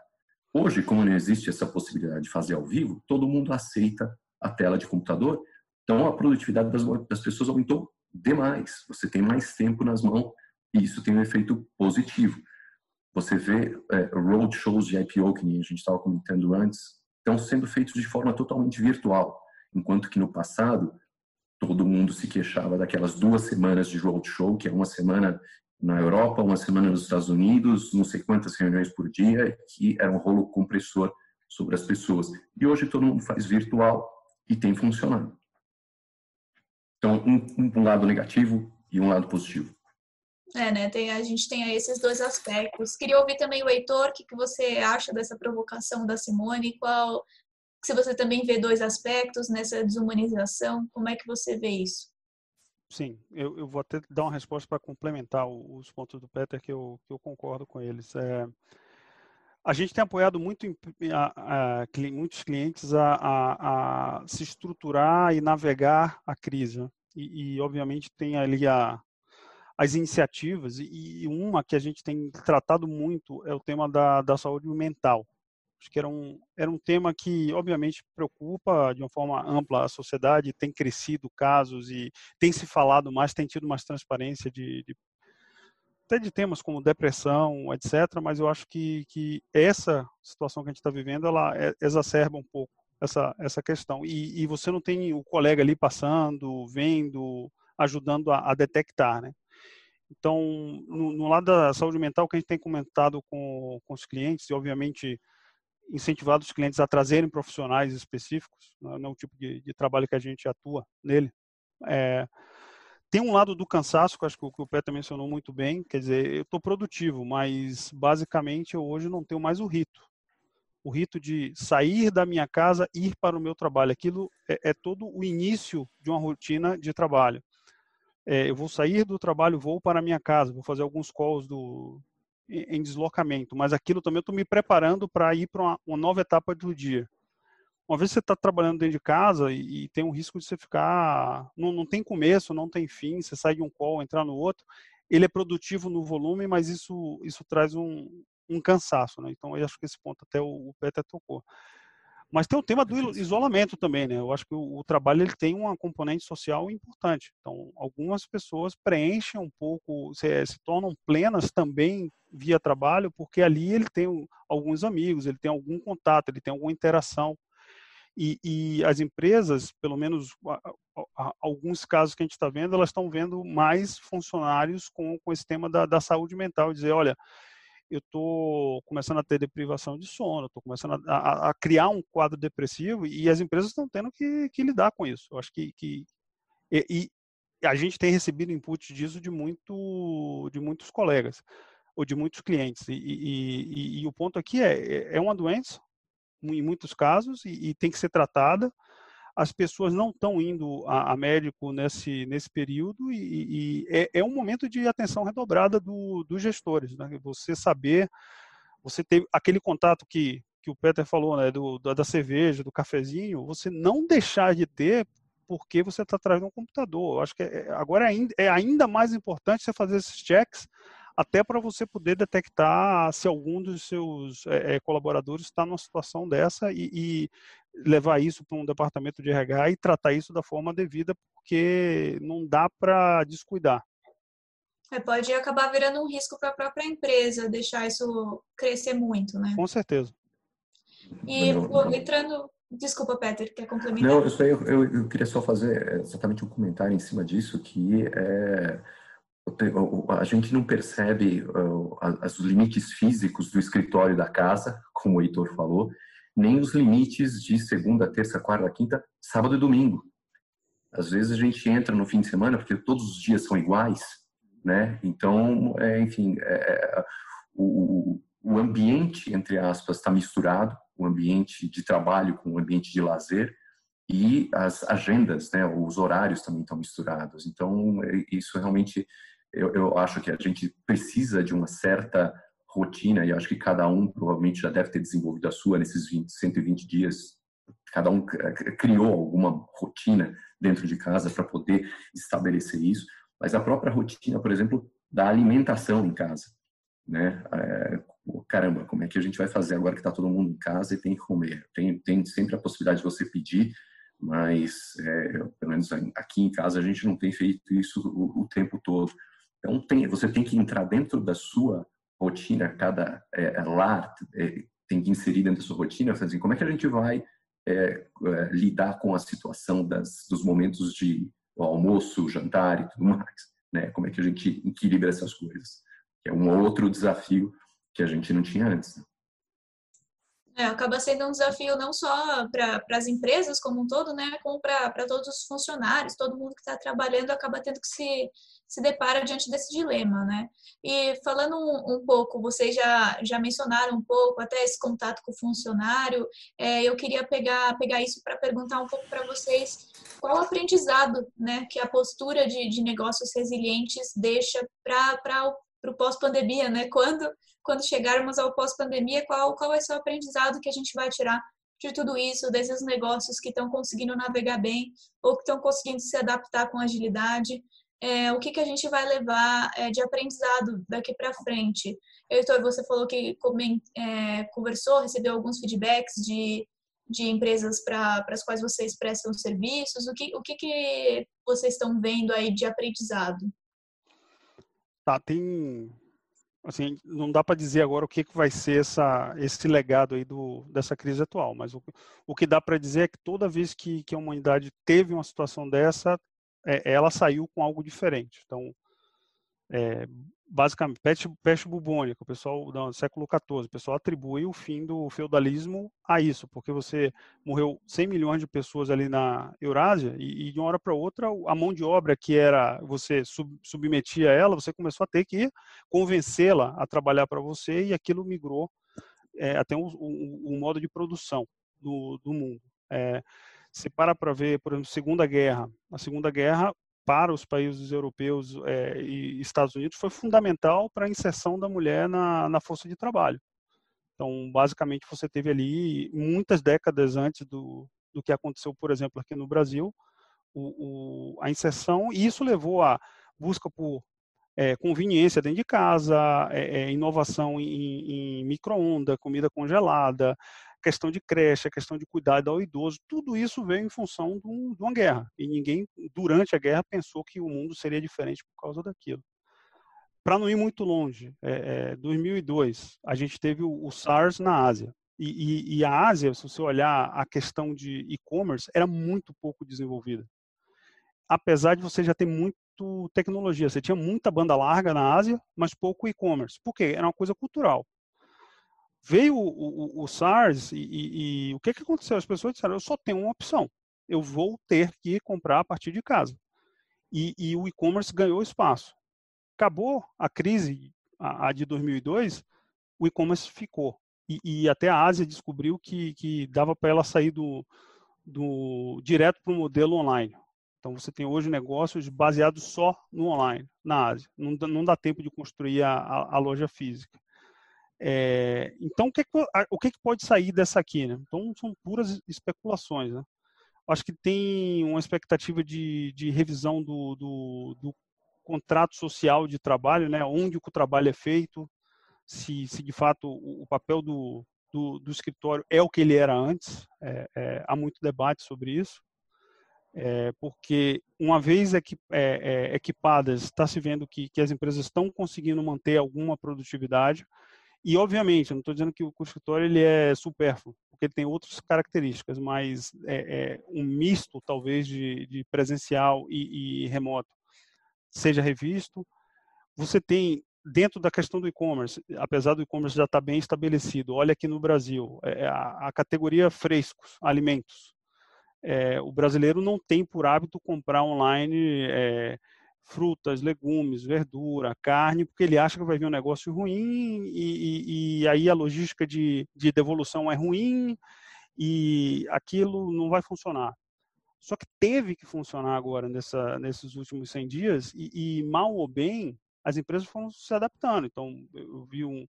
Hoje, como não existe essa possibilidade de fazer ao vivo, todo mundo aceita a tela de computador, então a produtividade das, das pessoas aumentou demais. Você tem mais tempo nas mãos e isso tem um efeito positivo. Você vê é, de IPO, que a gente estava comentando antes, estão sendo feitos de forma totalmente virtual, enquanto que no passado todo mundo se queixava daquelas duas semanas de roadshow, que é uma semana na Europa, uma semana nos Estados Unidos, não sei quantas reuniões por dia, que era um rolo compressor sobre as pessoas. E hoje todo mundo faz virtual e tem funcionado. Então, um, um lado negativo e um lado positivo. É, né? Tem, a gente tem esses dois aspectos. Queria ouvir também o Heitor, o que, que você acha dessa provocação da Simone? Qual, se você também vê dois aspectos nessa desumanização, como é que você vê isso? Sim, eu, eu vou até dar uma resposta para complementar os pontos do Peter, que eu, que eu concordo com eles. É, a gente tem apoiado muito a, a, muitos clientes a, a, se estruturar e navegar a crise. Né? E, e obviamente, tem ali as iniciativas, e, uma que a gente tem tratado muito é o tema da, da saúde mental. Acho que era um, era um tema que, obviamente, preocupa de uma forma ampla a sociedade, tem crescido casos e tem se falado mais, tem tido mais transparência de, de até de temas como depressão, etc. Mas eu acho que, que essa situação que a gente está vivendo, ela exacerba um pouco essa, essa questão. E, e, você não tem o colega ali passando, vendo, ajudando a, a detectar, né? Então, no, no, lado da saúde mental, que a gente tem comentado com, com os clientes, e obviamente incentivado os clientes a trazerem profissionais específicos, não é o tipo de, de trabalho que a gente atua nele. É, tem um lado do cansaço, que acho que o, que o Peter mencionou muito bem, quer dizer, eu estou produtivo, mas basicamente eu hoje não tenho mais o rito. O rito de sair da minha casa, ir para o meu trabalho. Aquilo é, é todo o início de uma rotina de trabalho. É, eu vou sair do trabalho, vou para a minha casa, vou fazer alguns calls do, em deslocamento, mas aquilo também eu estou me preparando para ir para uma, uma, nova etapa do dia. Uma vez que você está trabalhando dentro de casa e, e, tem um risco de você ficar. Não, não tem começo, não tem fim, você sai de um call, entrar no outro. Ele é produtivo no volume, mas isso, isso traz um, um cansaço. Né? Então, eu acho que esse ponto até o, o Peter tocou. Mas tem o tema do isolamento também, né? Eu acho que o, o, trabalho ele tem uma componente social importante. Então, algumas pessoas preenchem um pouco, se, se tornam plenas também via trabalho, porque ali ele tem alguns amigos, ele tem algum contato, ele tem alguma interação. E, e as empresas, pelo menos alguns casos que a gente está vendo, elas estão vendo mais funcionários com, com esse tema da, da saúde mental, dizer, olha, eu estou começando a ter deprivação de sono, estou começando a, a, criar um quadro depressivo e as empresas estão tendo que, que, lidar com isso. Eu acho que, que e, e, a gente tem recebido input disso de muito de muitos colegas ou de muitos clientes. E, e, e o ponto aqui é é uma doença em muitos casos e, tem que ser tratada as pessoas não estão indo a, a, médico nesse, nesse período e, e é, é, um momento de atenção redobrada do, dos gestores. Né? Você saber, você ter aquele contato que, que o Peter falou, né, do, da, da cerveja, do cafezinho, você não deixar de ter porque você está atrás de um computador. Eu acho que é, agora é ainda, é ainda mais importante você fazer esses checks até para você poder detectar se algum dos seus é, colaboradores está numa situação dessa e, e levar isso para um departamento de RH e tratar isso da forma devida, porque não dá para descuidar. É, pode acabar virando um risco para a própria empresa, deixar isso crescer muito, né? Com certeza. E não, entrando. Desculpa, Peter, quer complementar? Não, eu, eu, eu, queria só fazer exatamente um comentário em cima disso, que é, a gente não percebe uh, os limites físicos do escritório da casa, como o Heitor falou, nem os limites de segunda, terça, quarta, quinta, sábado e domingo. Às vezes a gente entra no fim de semana porque todos os dias são iguais, né? Então, é, enfim, é, é o, o ambiente, entre aspas, está misturado, o ambiente de trabalho com o ambiente de lazer, e as agendas, né, os horários também estão misturados. Então, é, isso realmente, eu, eu acho que a gente precisa de uma certa rotina, e acho que cada um provavelmente já deve ter desenvolvido a sua nesses 20, 120 dias cada um criou alguma rotina dentro de casa para poder estabelecer isso, mas a própria rotina, por exemplo, da alimentação em casa, né? É, caramba, como é que a gente vai fazer agora que está todo mundo em casa e tem que comer? Tem, tem sempre a possibilidade de você pedir, mas é, pelo menos aqui em casa a gente não tem feito isso o, o tempo todo. Então tem, você tem que entrar dentro da sua rotina, cada é, lar é, tem que inserir dentro da sua rotina, assim, como é que a gente vai é, é, lidar com a situação das, dos momentos de almoço, jantar e tudo mais, né? Como é que a gente equilibra essas coisas? Que é um outro desafio que a gente não tinha antes. É, acaba sendo um desafio não só para as empresas como um todo, né, como para todos os funcionários, todo mundo que está trabalhando acaba tendo que se, se depara diante desse dilema, né? E falando um, um, pouco, vocês já, já mencionaram um pouco até esse contato com o funcionário, é, eu queria pegar, pegar isso para perguntar um pouco para vocês qual o aprendizado, né, que a postura de, de negócios resilientes deixa para o pós-pandemia, né? Quando quando chegarmos ao pós-pandemia, qual, qual vai ser o aprendizado que a gente vai tirar de tudo isso, desses negócios que estão conseguindo navegar bem ou que estão conseguindo se adaptar com agilidade. É, o que, que a gente vai levar é, de aprendizado daqui para frente? Heitor, você falou que é, conversou, recebeu alguns feedbacks de, de empresas para as quais vocês prestam serviços. O que, o que, que vocês estão vendo aí de aprendizado? Tá, tem assim, não dá para dizer agora o que, que vai ser essa, esse legado aí do, dessa crise atual, mas o, o que dá para dizer é que toda vez que, que a humanidade teve uma situação dessa, é, ela saiu com algo diferente. Então, é, basicamente, peste, peste bubônica, o pessoal do século XIV, o pessoal atribui o fim do feudalismo a isso, porque você morreu 100 milhões de pessoas ali na Eurásia e, e de uma hora para outra a mão de obra que era você sub, submetia ela, você começou a ter que convencê-la a trabalhar para você e aquilo migrou é, até o, o, o, modo de produção do, do mundo. É, se para para ver, por exemplo, Segunda Guerra, a Segunda Guerra para os países europeus é, e Estados Unidos foi fundamental para a inserção da mulher na, na força de trabalho. Então, basicamente, você teve ali, muitas décadas antes do, do que aconteceu, por exemplo, aqui no Brasil, o, o, a inserção, e isso levou à busca por é, conveniência dentro de casa, é, inovação em, em micro-ondas, comida congelada, questão de creche, a questão de cuidado ao idoso, tudo isso veio em função de, um, uma guerra. E ninguém, durante a guerra, pensou que o mundo seria diferente por causa daquilo. Para não ir muito longe, é, é, 2002, a gente teve o, o SARS na Ásia. E, e, e, a Ásia, se você olhar a questão de e-commerce, era muito pouco desenvolvida. Apesar de você já ter muito tecnologia, você tinha muita banda larga na Ásia, mas pouco e-commerce. Por quê? Era uma coisa cultural veio o, o, o SARS e, e, e, o que, que aconteceu? As pessoas disseram, eu só tenho uma opção, eu vou ter que comprar a partir de casa. E, e o e-commerce ganhou espaço. Acabou a crise, a, a de 2002, o e-commerce ficou. E, até a Ásia descobriu que, que dava para ela sair do, do direto para o modelo online. Então você tem hoje negócios baseados só no online, na Ásia. Não, não dá tempo de construir a, a, a loja física. É, então, o, que, o que, pode sair dessa aqui? Né? Então, são puras especulações. Né? Acho que tem uma expectativa de, de revisão do, do, do, contrato social de trabalho, né? onde o trabalho é feito, se, se de fato o, papel do, do, do, escritório é o que ele era antes. É, é, há muito debate sobre isso. É, porque uma vez é, é, equipadas, está se vendo que, que as empresas estão conseguindo manter alguma produtividade, e, obviamente, eu não estou dizendo que o escritório ele é supérfluo, porque ele tem outras características, mas é, é um misto, talvez, de, de presencial e, e, remoto seja revisto. Você tem, dentro da questão do e-commerce, apesar do e-commerce já estar tá bem estabelecido, olha aqui no Brasil, é, é, a, a, categoria frescos, alimentos. É, o brasileiro não tem por hábito comprar online é, frutas, legumes, verdura, carne, porque ele acha que vai vir um negócio ruim e, e, e aí a logística de, de devolução é ruim e aquilo não vai funcionar. Só que teve que funcionar agora nessa, nesses últimos 100 dias e, e, mal ou bem as empresas foram se adaptando. Então eu vi um,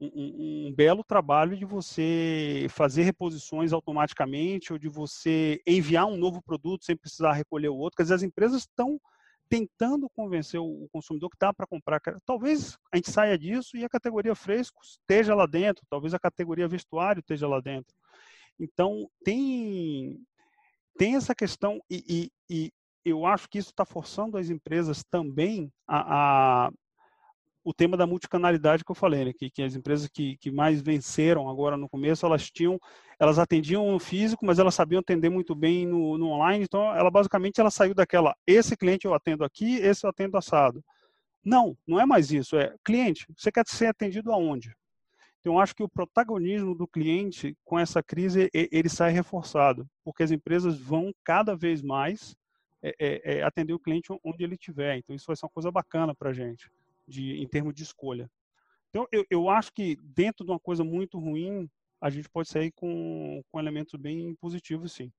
um, um, belo trabalho de você fazer reposições automaticamente ou de você enviar um novo produto sem precisar recolher o outro. Quer dizer, as empresas estão tentando convencer o consumidor que está para comprar. Talvez a gente saia disso e a categoria fresco esteja lá dentro, talvez a categoria vestuário esteja lá dentro. Então, tem, tem essa questão, e, e, e eu acho que isso está forçando as empresas também a, a o tema da multicanalidade que eu falei, né? que, que as empresas que, que mais venceram agora no começo, elas tinham, elas atendiam no físico, mas elas sabiam atender muito bem no, no online, então ela basicamente ela saiu daquela, esse cliente eu atendo aqui, esse eu atendo assado. Não, não é mais isso, é cliente, você quer ser atendido aonde? Então, acho que o protagonismo do cliente com essa crise, ele sai reforçado, porque as empresas vão cada vez mais é, é, é atender o cliente onde ele estiver. Então, isso vai ser uma coisa bacana para a gente de, em termos de escolha. Então, eu, eu acho que dentro de uma coisa muito ruim, a gente pode sair com, com elementos bem positivos, sim.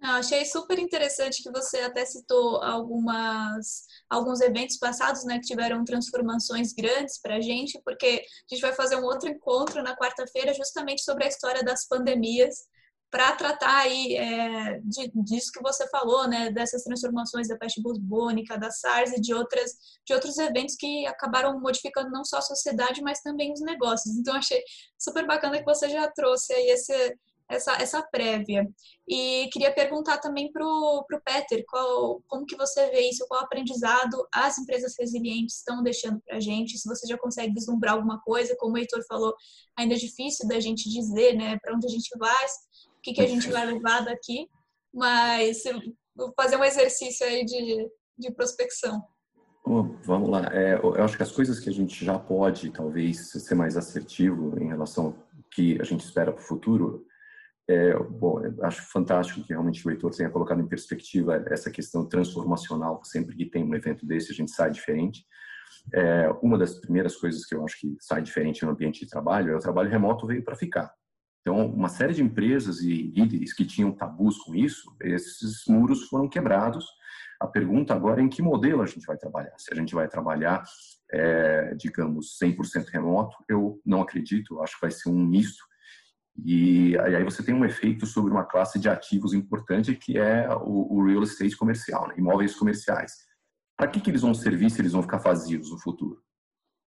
Eu achei super interessante que você até citou algumas, alguns eventos passados, né, que tiveram transformações grandes para a gente, porque a gente vai fazer um outro encontro na quarta-feira justamente sobre a história das pandemias para tratar aí é, de, disso que você falou, né, dessas transformações da peste bubônica, da SARS e de outras de outros eventos que acabaram modificando não só a sociedade, mas também os negócios. Então achei super bacana que você já trouxe aí esse essa, essa prévia. E queria perguntar também para o Peter, qual, como que você vê isso, qual aprendizado as empresas resilientes estão deixando para a gente, se você já consegue vislumbrar alguma coisa, como o Heitor falou, ainda é difícil da gente dizer né, para onde a gente vai, que, que a gente vai levar daqui, mas vou fazer um exercício aí de, de prospecção. vamos lá. É, eu acho que as coisas que a gente já pode, talvez, ser mais assertivo em relação ao que a gente espera para o futuro, é, bom, acho fantástico que realmente o Heitor tenha colocado em perspectiva essa questão transformacional. Sempre que tem um evento desse, a gente sai diferente. É, uma das primeiras coisas que eu acho que sai diferente no ambiente de trabalho é o trabalho remoto veio para ficar. Então, uma série de empresas e líderes que tinham tabus com isso, esses muros foram quebrados. A pergunta agora é em que modelo a gente vai trabalhar. Se a gente vai trabalhar, é, digamos, 100% remoto, eu não acredito, acho que vai ser um misto. E aí você tem um efeito sobre uma classe de ativos importante que é o, o real estate comercial, né? imóveis comerciais. Para que, que eles vão servir se eles vão ficar vazios no futuro?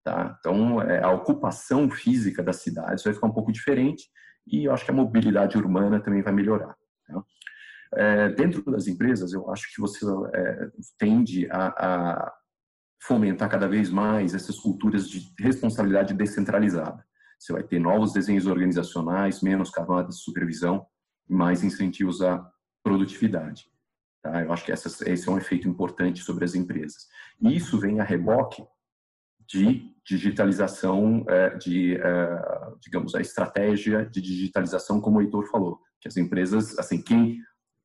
Tá? Então, é, a ocupação física das cidades vai ficar um pouco diferente e eu acho que a mobilidade urbana também vai melhorar. Tá? É, dentro das empresas, eu acho que você é, tende a, a, fomentar cada vez mais essas culturas de responsabilidade descentralizada. Você vai ter novos desenhos organizacionais, menos camadas de supervisão mais incentivos à produtividade. Tá? Eu acho que essa, esse é um efeito importante sobre as empresas. E isso vem a reboque de digitalização, é, de, é, digamos, a estratégia de digitalização, como o Heitor falou, que as empresas, assim, quem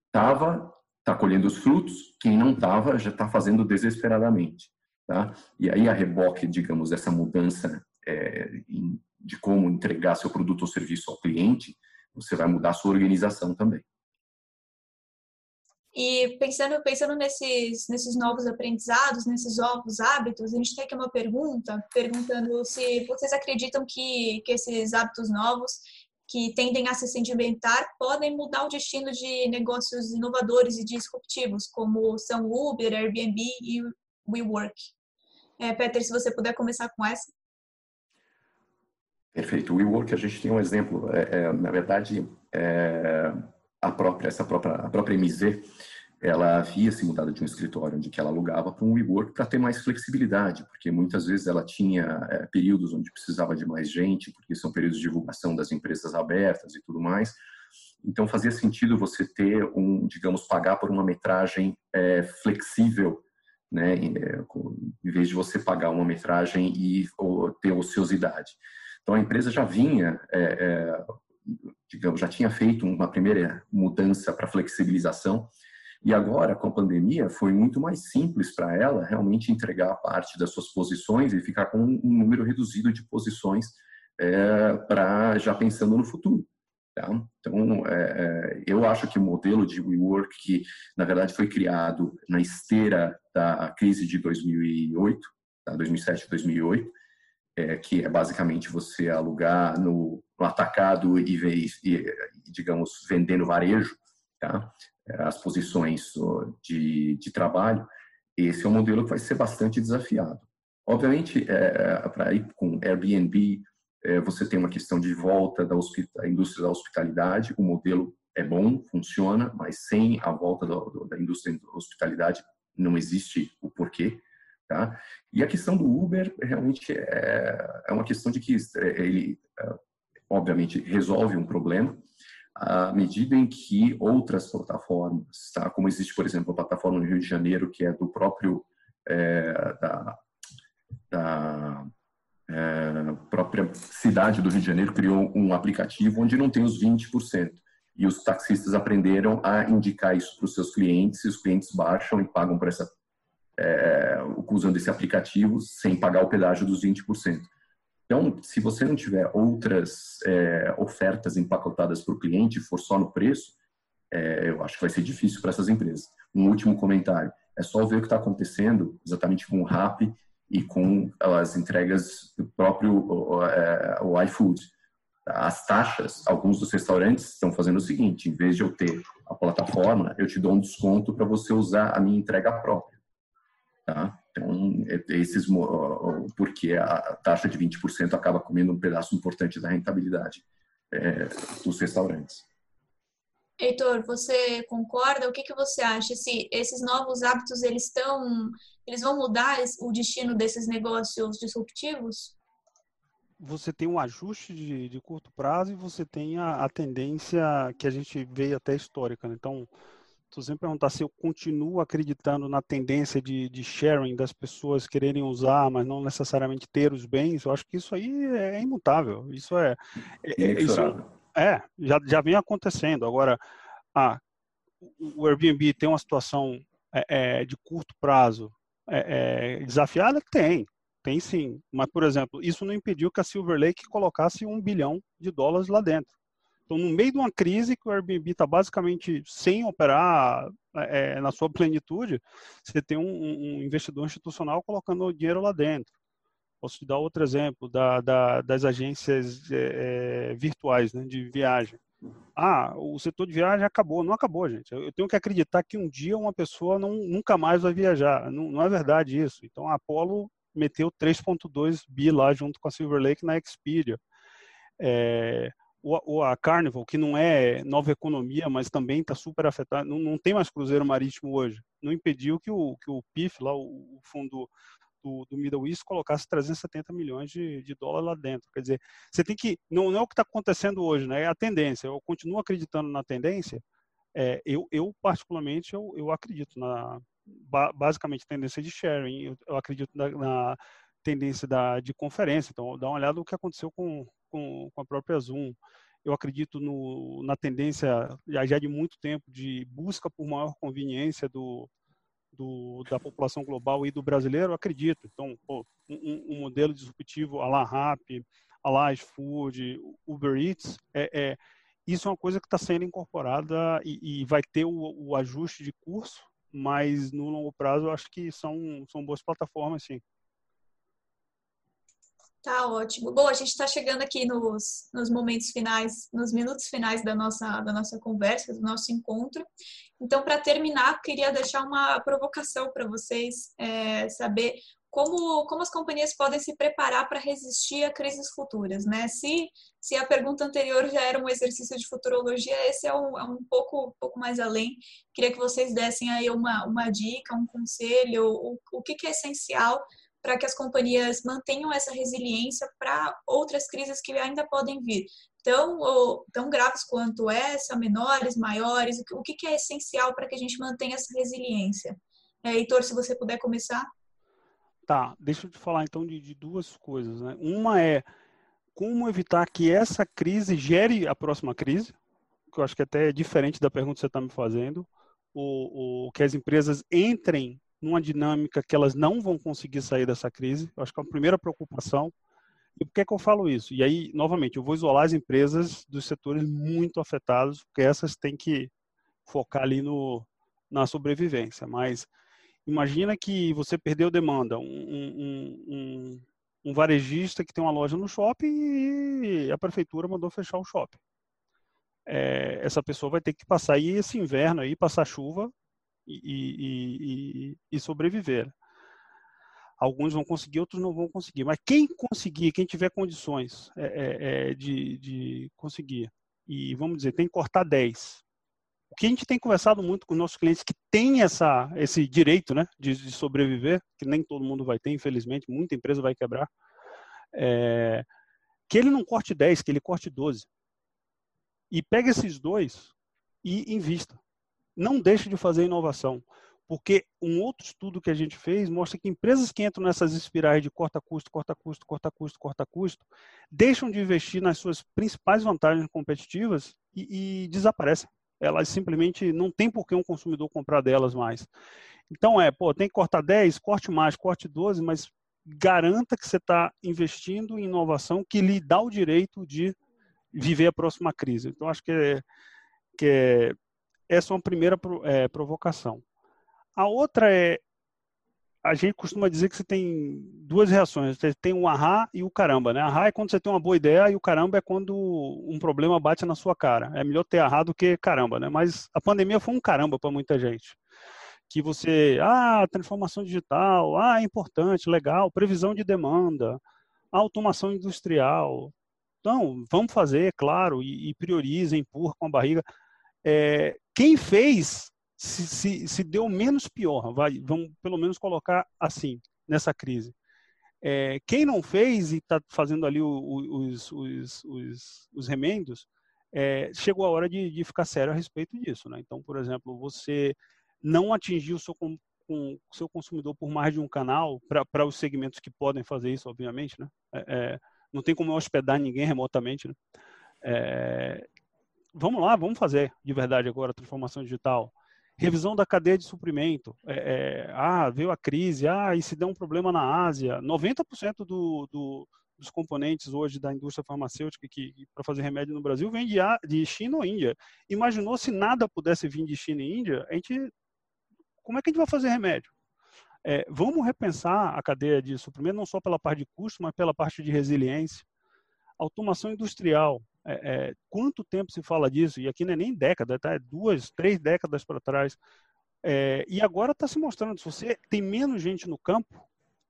estava está colhendo os frutos, quem não estava já está fazendo desesperadamente, tá? E aí a reboque, digamos, dessa mudança é, de como entregar seu produto ou serviço ao cliente, você vai mudar a sua organização também. E pensando, pensando nesses, nesses novos aprendizados, nesses novos hábitos, a gente tem aqui uma pergunta, perguntando se vocês acreditam que, que esses hábitos novos, que tendem a se sedimentar, podem mudar o destino de negócios inovadores e disruptivos, como são Uber, Airbnb e WeWork. É, Peter, se você puder começar com essa. Perfeito. O WeWork, a gente tem um exemplo. É, é, na verdade, é a própria, essa própria, a própria MZ, ela havia se mudado de um escritório onde ela alugava para um WeWork para ter mais flexibilidade, porque muitas vezes ela tinha é, períodos onde precisava de mais gente, porque são períodos de divulgação das empresas abertas e tudo mais. Então fazia sentido você ter um, digamos, pagar por uma metragem é, flexível, né, em, é, em vez de você pagar uma metragem e ou, ter ociosidade. Então a empresa já vinha é, digamos, já tinha feito uma primeira mudança para flexibilização e agora, com a pandemia, foi muito mais simples para ela realmente entregar parte das suas posições e ficar com um número reduzido de posições é, para já pensando no futuro. Tá? Então, é, é, eu acho que o modelo de WeWork, que na verdade foi criado na esteira da crise de 2008, tá? 2007, 2008, é, que é basicamente você alugar no, no atacado e, e, digamos, vendendo varejo, tá? É, as posições de, de trabalho, esse é um modelo que vai ser bastante desafiado. Obviamente, é, é para ir com Airbnb, é, você tem uma questão de volta da, indústria da hospitalidade, o modelo é bom, funciona, mas sem a volta do, da indústria da hospitalidade não existe o porquê. Tá? E a questão do Uber realmente é, é uma questão de que ele, é, obviamente, resolve um problema à medida em que outras plataformas, tá? como existe, por exemplo, a plataforma no Rio de Janeiro, que é do próprio é, da, da é, própria cidade do Rio de Janeiro criou um aplicativo onde não tem os 20%. E os taxistas aprenderam a indicar isso para os seus clientes, e os clientes baixam e pagam por essa, é, usando esse aplicativo sem pagar o pedágio dos 20%. Então, se você não tiver outras é, ofertas empacotadas para o cliente, for só no preço, é, eu acho que vai ser difícil para essas empresas. Um último comentário: é só ver o que está acontecendo exatamente com o RAP e com as entregas do próprio o, é, o iFood. As taxas, alguns dos restaurantes estão fazendo o seguinte: em vez de eu ter a plataforma, eu te dou um desconto para você usar a minha entrega própria. Tá? Então, é, esses, porque a taxa de 20% acaba comendo um pedaço importante da rentabilidade é, dos restaurantes. Heitor, você concorda? O que, que você acha? Se esses novos hábitos eles estão, eles vão mudar o destino desses negócios disruptivos? Você tem um ajuste de, de curto prazo e você tem a, a, tendência que a gente vê até histórica. Né? Então, se você me perguntar se eu continuo acreditando na tendência de, de, sharing das pessoas quererem usar, mas não necessariamente ter os bens, eu acho que isso aí é imutável. Isso é, é, é isso, é, já, já vem acontecendo. Agora, ah, o Airbnb tem uma situação é, é, de curto prazo é, é, desafiada? Tem, tem sim. Mas, por exemplo, isso não impediu que a Silver Lake colocasse um bilhão de dólares lá dentro. Então, no meio de uma crise que o Airbnb está basicamente sem operar é, na sua plenitude, você tem um, um, investidor institucional colocando dinheiro lá dentro. Posso te dar outro exemplo da, da, das agências é, é, virtuais né, de viagem. Ah, o setor de viagem acabou. Não acabou, gente. Eu tenho que acreditar que um dia uma pessoa não, nunca mais vai viajar. Não, não é verdade isso. Então a Apollo meteu 3,2 bi lá junto com a Silver Lake na Expedia. É, o, a Carnival, que não é nova economia, mas também está super afetada, não, não, tem mais cruzeiro marítimo hoje. Não impediu que o, que o PIF, lá, o, fundo do, do Middle East colocasse 370 milhões de, de dólares lá dentro. Quer dizer, você tem que. Não, não é o que está acontecendo hoje, né? É a tendência. Eu continuo acreditando na tendência. É, eu, eu, particularmente, eu, eu acredito na basicamente tendência de sharing. Eu, eu acredito na, na, tendência da, de conferência. Então, dá uma olhada no que aconteceu com, com, com a própria Zoom. Eu acredito no, na tendência já, já de muito tempo de busca por maior conveniência do, do, da população global e do brasileiro, acredito. Então, pô, um, um, modelo disruptivo a la Rap, a la iFood, Uber Eats, é, é, isso é uma coisa que está sendo incorporada e, e vai ter o, o, ajuste de curso, mas no longo prazo eu acho que são, são boas plataformas, sim. Tá ótimo. Bom, a gente está chegando aqui nos, nos momentos finais, nos minutos finais da nossa, da nossa conversa, do nosso encontro. Então, para terminar, queria deixar uma provocação para vocês, é, saber como, como as companhias podem se preparar para resistir a crises futuras, né? Se, se a pergunta anterior já era um exercício de futurologia, esse é um, é um pouco, pouco mais além. Queria que vocês dessem aí uma, uma dica, um conselho, o, o que, que é essencial para que as companhias mantenham essa resiliência para outras crises que ainda podem vir, tão, ou, tão graves quanto essa, menores, maiores, o que, que é essencial para que a gente mantenha essa resiliência? É, Heitor, se você puder começar. Tá, deixa eu te falar então de, de duas coisas. Né? Uma é como evitar que essa crise gere a próxima crise, que eu acho que até é diferente da pergunta que você está me fazendo, o, o, que as empresas entrem numa dinâmica que elas não vão conseguir sair dessa crise. Eu acho que é a primeira preocupação. E por que, é que eu falo isso? E aí, novamente, eu vou isolar as empresas dos setores muito afetados, porque essas têm que focar ali no, na sobrevivência. Mas imagina que você perdeu demanda, um, um, um, um varejista que tem uma loja no shopping e a prefeitura mandou fechar o shopping. É, essa pessoa vai ter que passar aí esse inverno aí, passar chuva e, e, e, sobreviver. Alguns vão conseguir, outros não vão conseguir. Mas quem conseguir, quem tiver condições é, é, é de, de conseguir, e vamos dizer, tem que cortar 10. O que a gente tem conversado muito com nossos clientes que têm essa, esse direito né, de, de sobreviver, que nem todo mundo vai ter, infelizmente, muita empresa vai quebrar, é, que ele não corte 10, que ele corte 12. E pega esses dois e invista. Não deixe de fazer inovação. Porque um outro estudo que a gente fez mostra que empresas que entram nessas espirais de corta custo, corta custo, corta custo, corta custo, deixam de investir nas suas principais vantagens competitivas e, e desaparecem. Elas simplesmente não tem por que um consumidor comprar delas mais. Então é, pô, tem que cortar 10, corte mais, corte 12, mas garanta que você está investindo em inovação que lhe dá o direito de viver a próxima crise. Então acho que, é, que é, essa é uma primeira é, provocação. A outra é, a gente costuma dizer que você tem duas reações. Você tem o ahá e o caramba, né? Ahá é quando você tem uma boa ideia e o caramba é quando um problema bate na sua cara. É melhor ter ahá do que caramba, né? Mas a pandemia foi um caramba para muita gente. Que você, ah, transformação digital, ah, é importante, legal, previsão de demanda, automação industrial. Então, vamos fazer, claro, e, e prioriza, empurra com a barriga. É, quem fez se, se, se deu menos pior, vai, vamos pelo menos colocar assim, nessa crise. É, quem não fez e está fazendo ali o, o, os, os, os, os, remendos, é, chegou a hora de, de, ficar sério a respeito disso. Né? Então, por exemplo, você não atingiu o seu, com, com, seu consumidor por mais de um canal, para os segmentos que podem fazer isso, obviamente. Né? É, é não tem como hospedar ninguém remotamente. Né? Vamos lá, vamos fazer de verdade agora a transformação digital revisão da cadeia de suprimento. É, é, ah, veio a crise, ah, e se der um problema na Ásia. 90% do, do, dos componentes hoje da indústria farmacêutica que, que para fazer remédio no Brasil vem de, de China ou Índia. Imaginou se nada pudesse vir de China e Índia, a gente, como é que a gente vai fazer remédio? É, vamos repensar a cadeia de suprimento, não só pela parte de custo, mas pela parte de resiliência. Automação industrial. É, é, quanto tempo se fala disso? E aqui não é nem década, tá? É duas, três décadas para trás. É, e agora está se mostrando, se você tem menos gente no campo,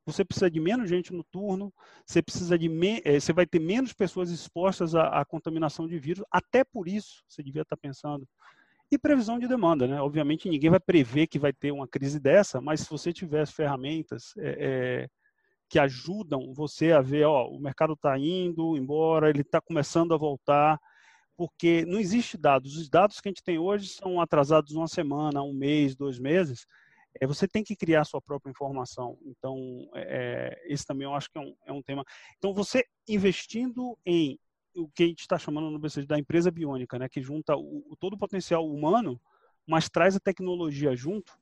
você precisa de menos gente no turno, você precisa de me, é, você vai ter menos pessoas expostas à, à, contaminação de vírus. Até por isso, você devia estar tá pensando. E previsão de demanda, né? Obviamente ninguém vai prever que vai ter uma crise dessa, mas se você tiver as ferramentas é, é que ajudam você a ver, ó, o mercado está indo embora, ele está começando a voltar, porque não existe dados. Os dados que a gente tem hoje são atrasados uma semana, um mês, dois meses. É, você tem que criar sua própria informação. Então, é, esse também eu acho que é um, é um tema. Então, você investindo em o que a gente está chamando no BCG da empresa biônica, né, que junta o, todo o potencial humano, mas traz a tecnologia junto,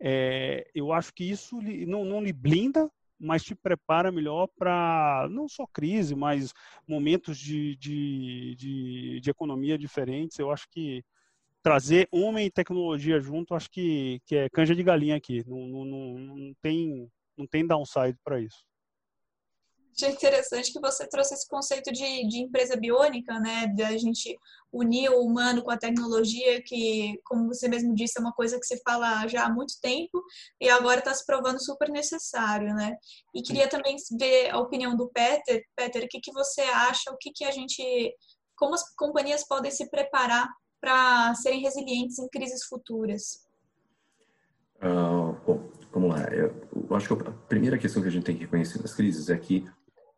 é, eu acho que isso não, não lhe blinda, mas te prepara melhor para não só crise, mas momentos de, de, de, de, economia diferentes. Eu acho que trazer homem e tecnologia junto, acho que, que é canja de galinha aqui. Não, não, não, não tem, não tem downside para isso. Achei interessante que você trouxe esse conceito de, de empresa biônica, né? Da gente unir o humano com a tecnologia, que, como você mesmo disse, é uma coisa que se fala já há muito tempo e agora está se provando super necessário, né? E queria também ver a opinião do Peter. Peter, o que, que você acha? O que, que a gente. Como as companhias podem se preparar para serem resilientes em crises futuras? Uh, bom, vamos lá. Eu, acho que a primeira questão que a gente tem que reconhecer nas crises é que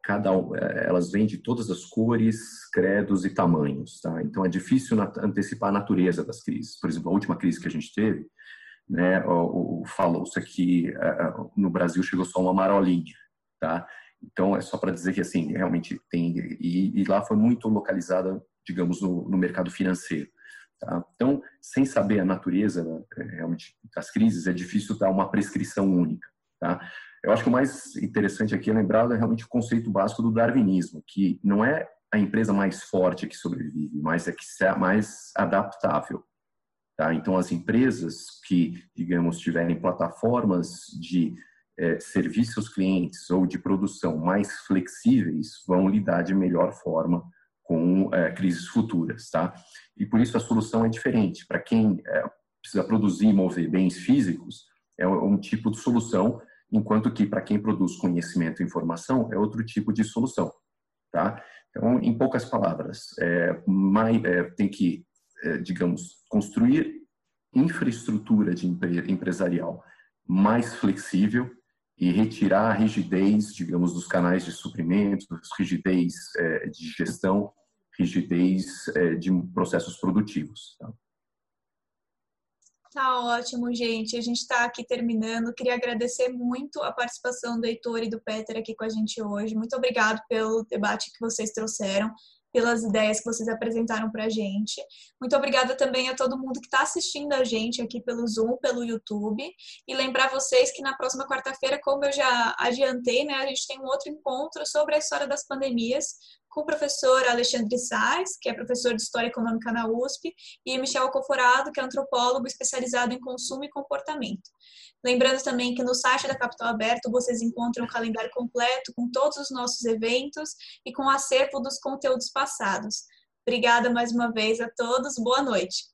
cada é, elas vêm de todas as cores, credos e tamanhos, tá? Então é difícil antecipar a natureza das crises. Por exemplo, a última crise que a gente teve, né, falou-se aqui é, é, no Brasil chegou só uma marolinha, tá? Então é só para dizer que assim realmente tem e, e, lá foi muito localizada, digamos, no, no mercado financeiro. Tá? Então, sem saber a natureza realmente das crises, é difícil dar uma prescrição única. Tá? Eu acho que o mais interessante aqui é lembrar realmente o conceito básico do darwinismo, que não é a empresa mais forte que sobrevive, mas é que é mais adaptável. Tá? Então, as empresas que, digamos, tiverem plataformas de, é, serviços aos clientes ou de produção mais flexíveis vão lidar de melhor forma com é, crises futuras, tá? E por isso a solução é diferente. Para quem é, precisa produzir e mover bens físicos, é um tipo de solução, enquanto que para quem produz conhecimento e informação é outro tipo de solução, tá? Então, em poucas palavras, é, mais, é, tem que, é, digamos, construir infraestrutura de empresarial mais flexível e retirar a rigidez, digamos, dos canais de suprimentos, rigidez é, de gestão, rigidez é, de processos produtivos. Tá? Tá ótimo, gente. A gente está aqui terminando. Queria agradecer muito a participação do Heitor e do Peter aqui com a gente hoje. Muito obrigado pelo debate que vocês trouxeram pelas ideias que vocês apresentaram para a gente. Muito obrigada também a todo mundo que está assistindo a gente aqui pelo Zoom, pelo YouTube. E lembrar vocês que na próxima quarta-feira, como eu já adiantei, né, a gente tem um outro encontro sobre a história das pandemias com o professor Alexandre Sais, que é professor de História Econômica na USP, e Michel Coforado, que é antropólogo especializado em consumo e comportamento. Lembrando também que no site da Capital Aberto vocês encontram o calendário completo com todos os nossos eventos e com o acervo dos conteúdos passados. Obrigada mais uma vez a todos, boa noite.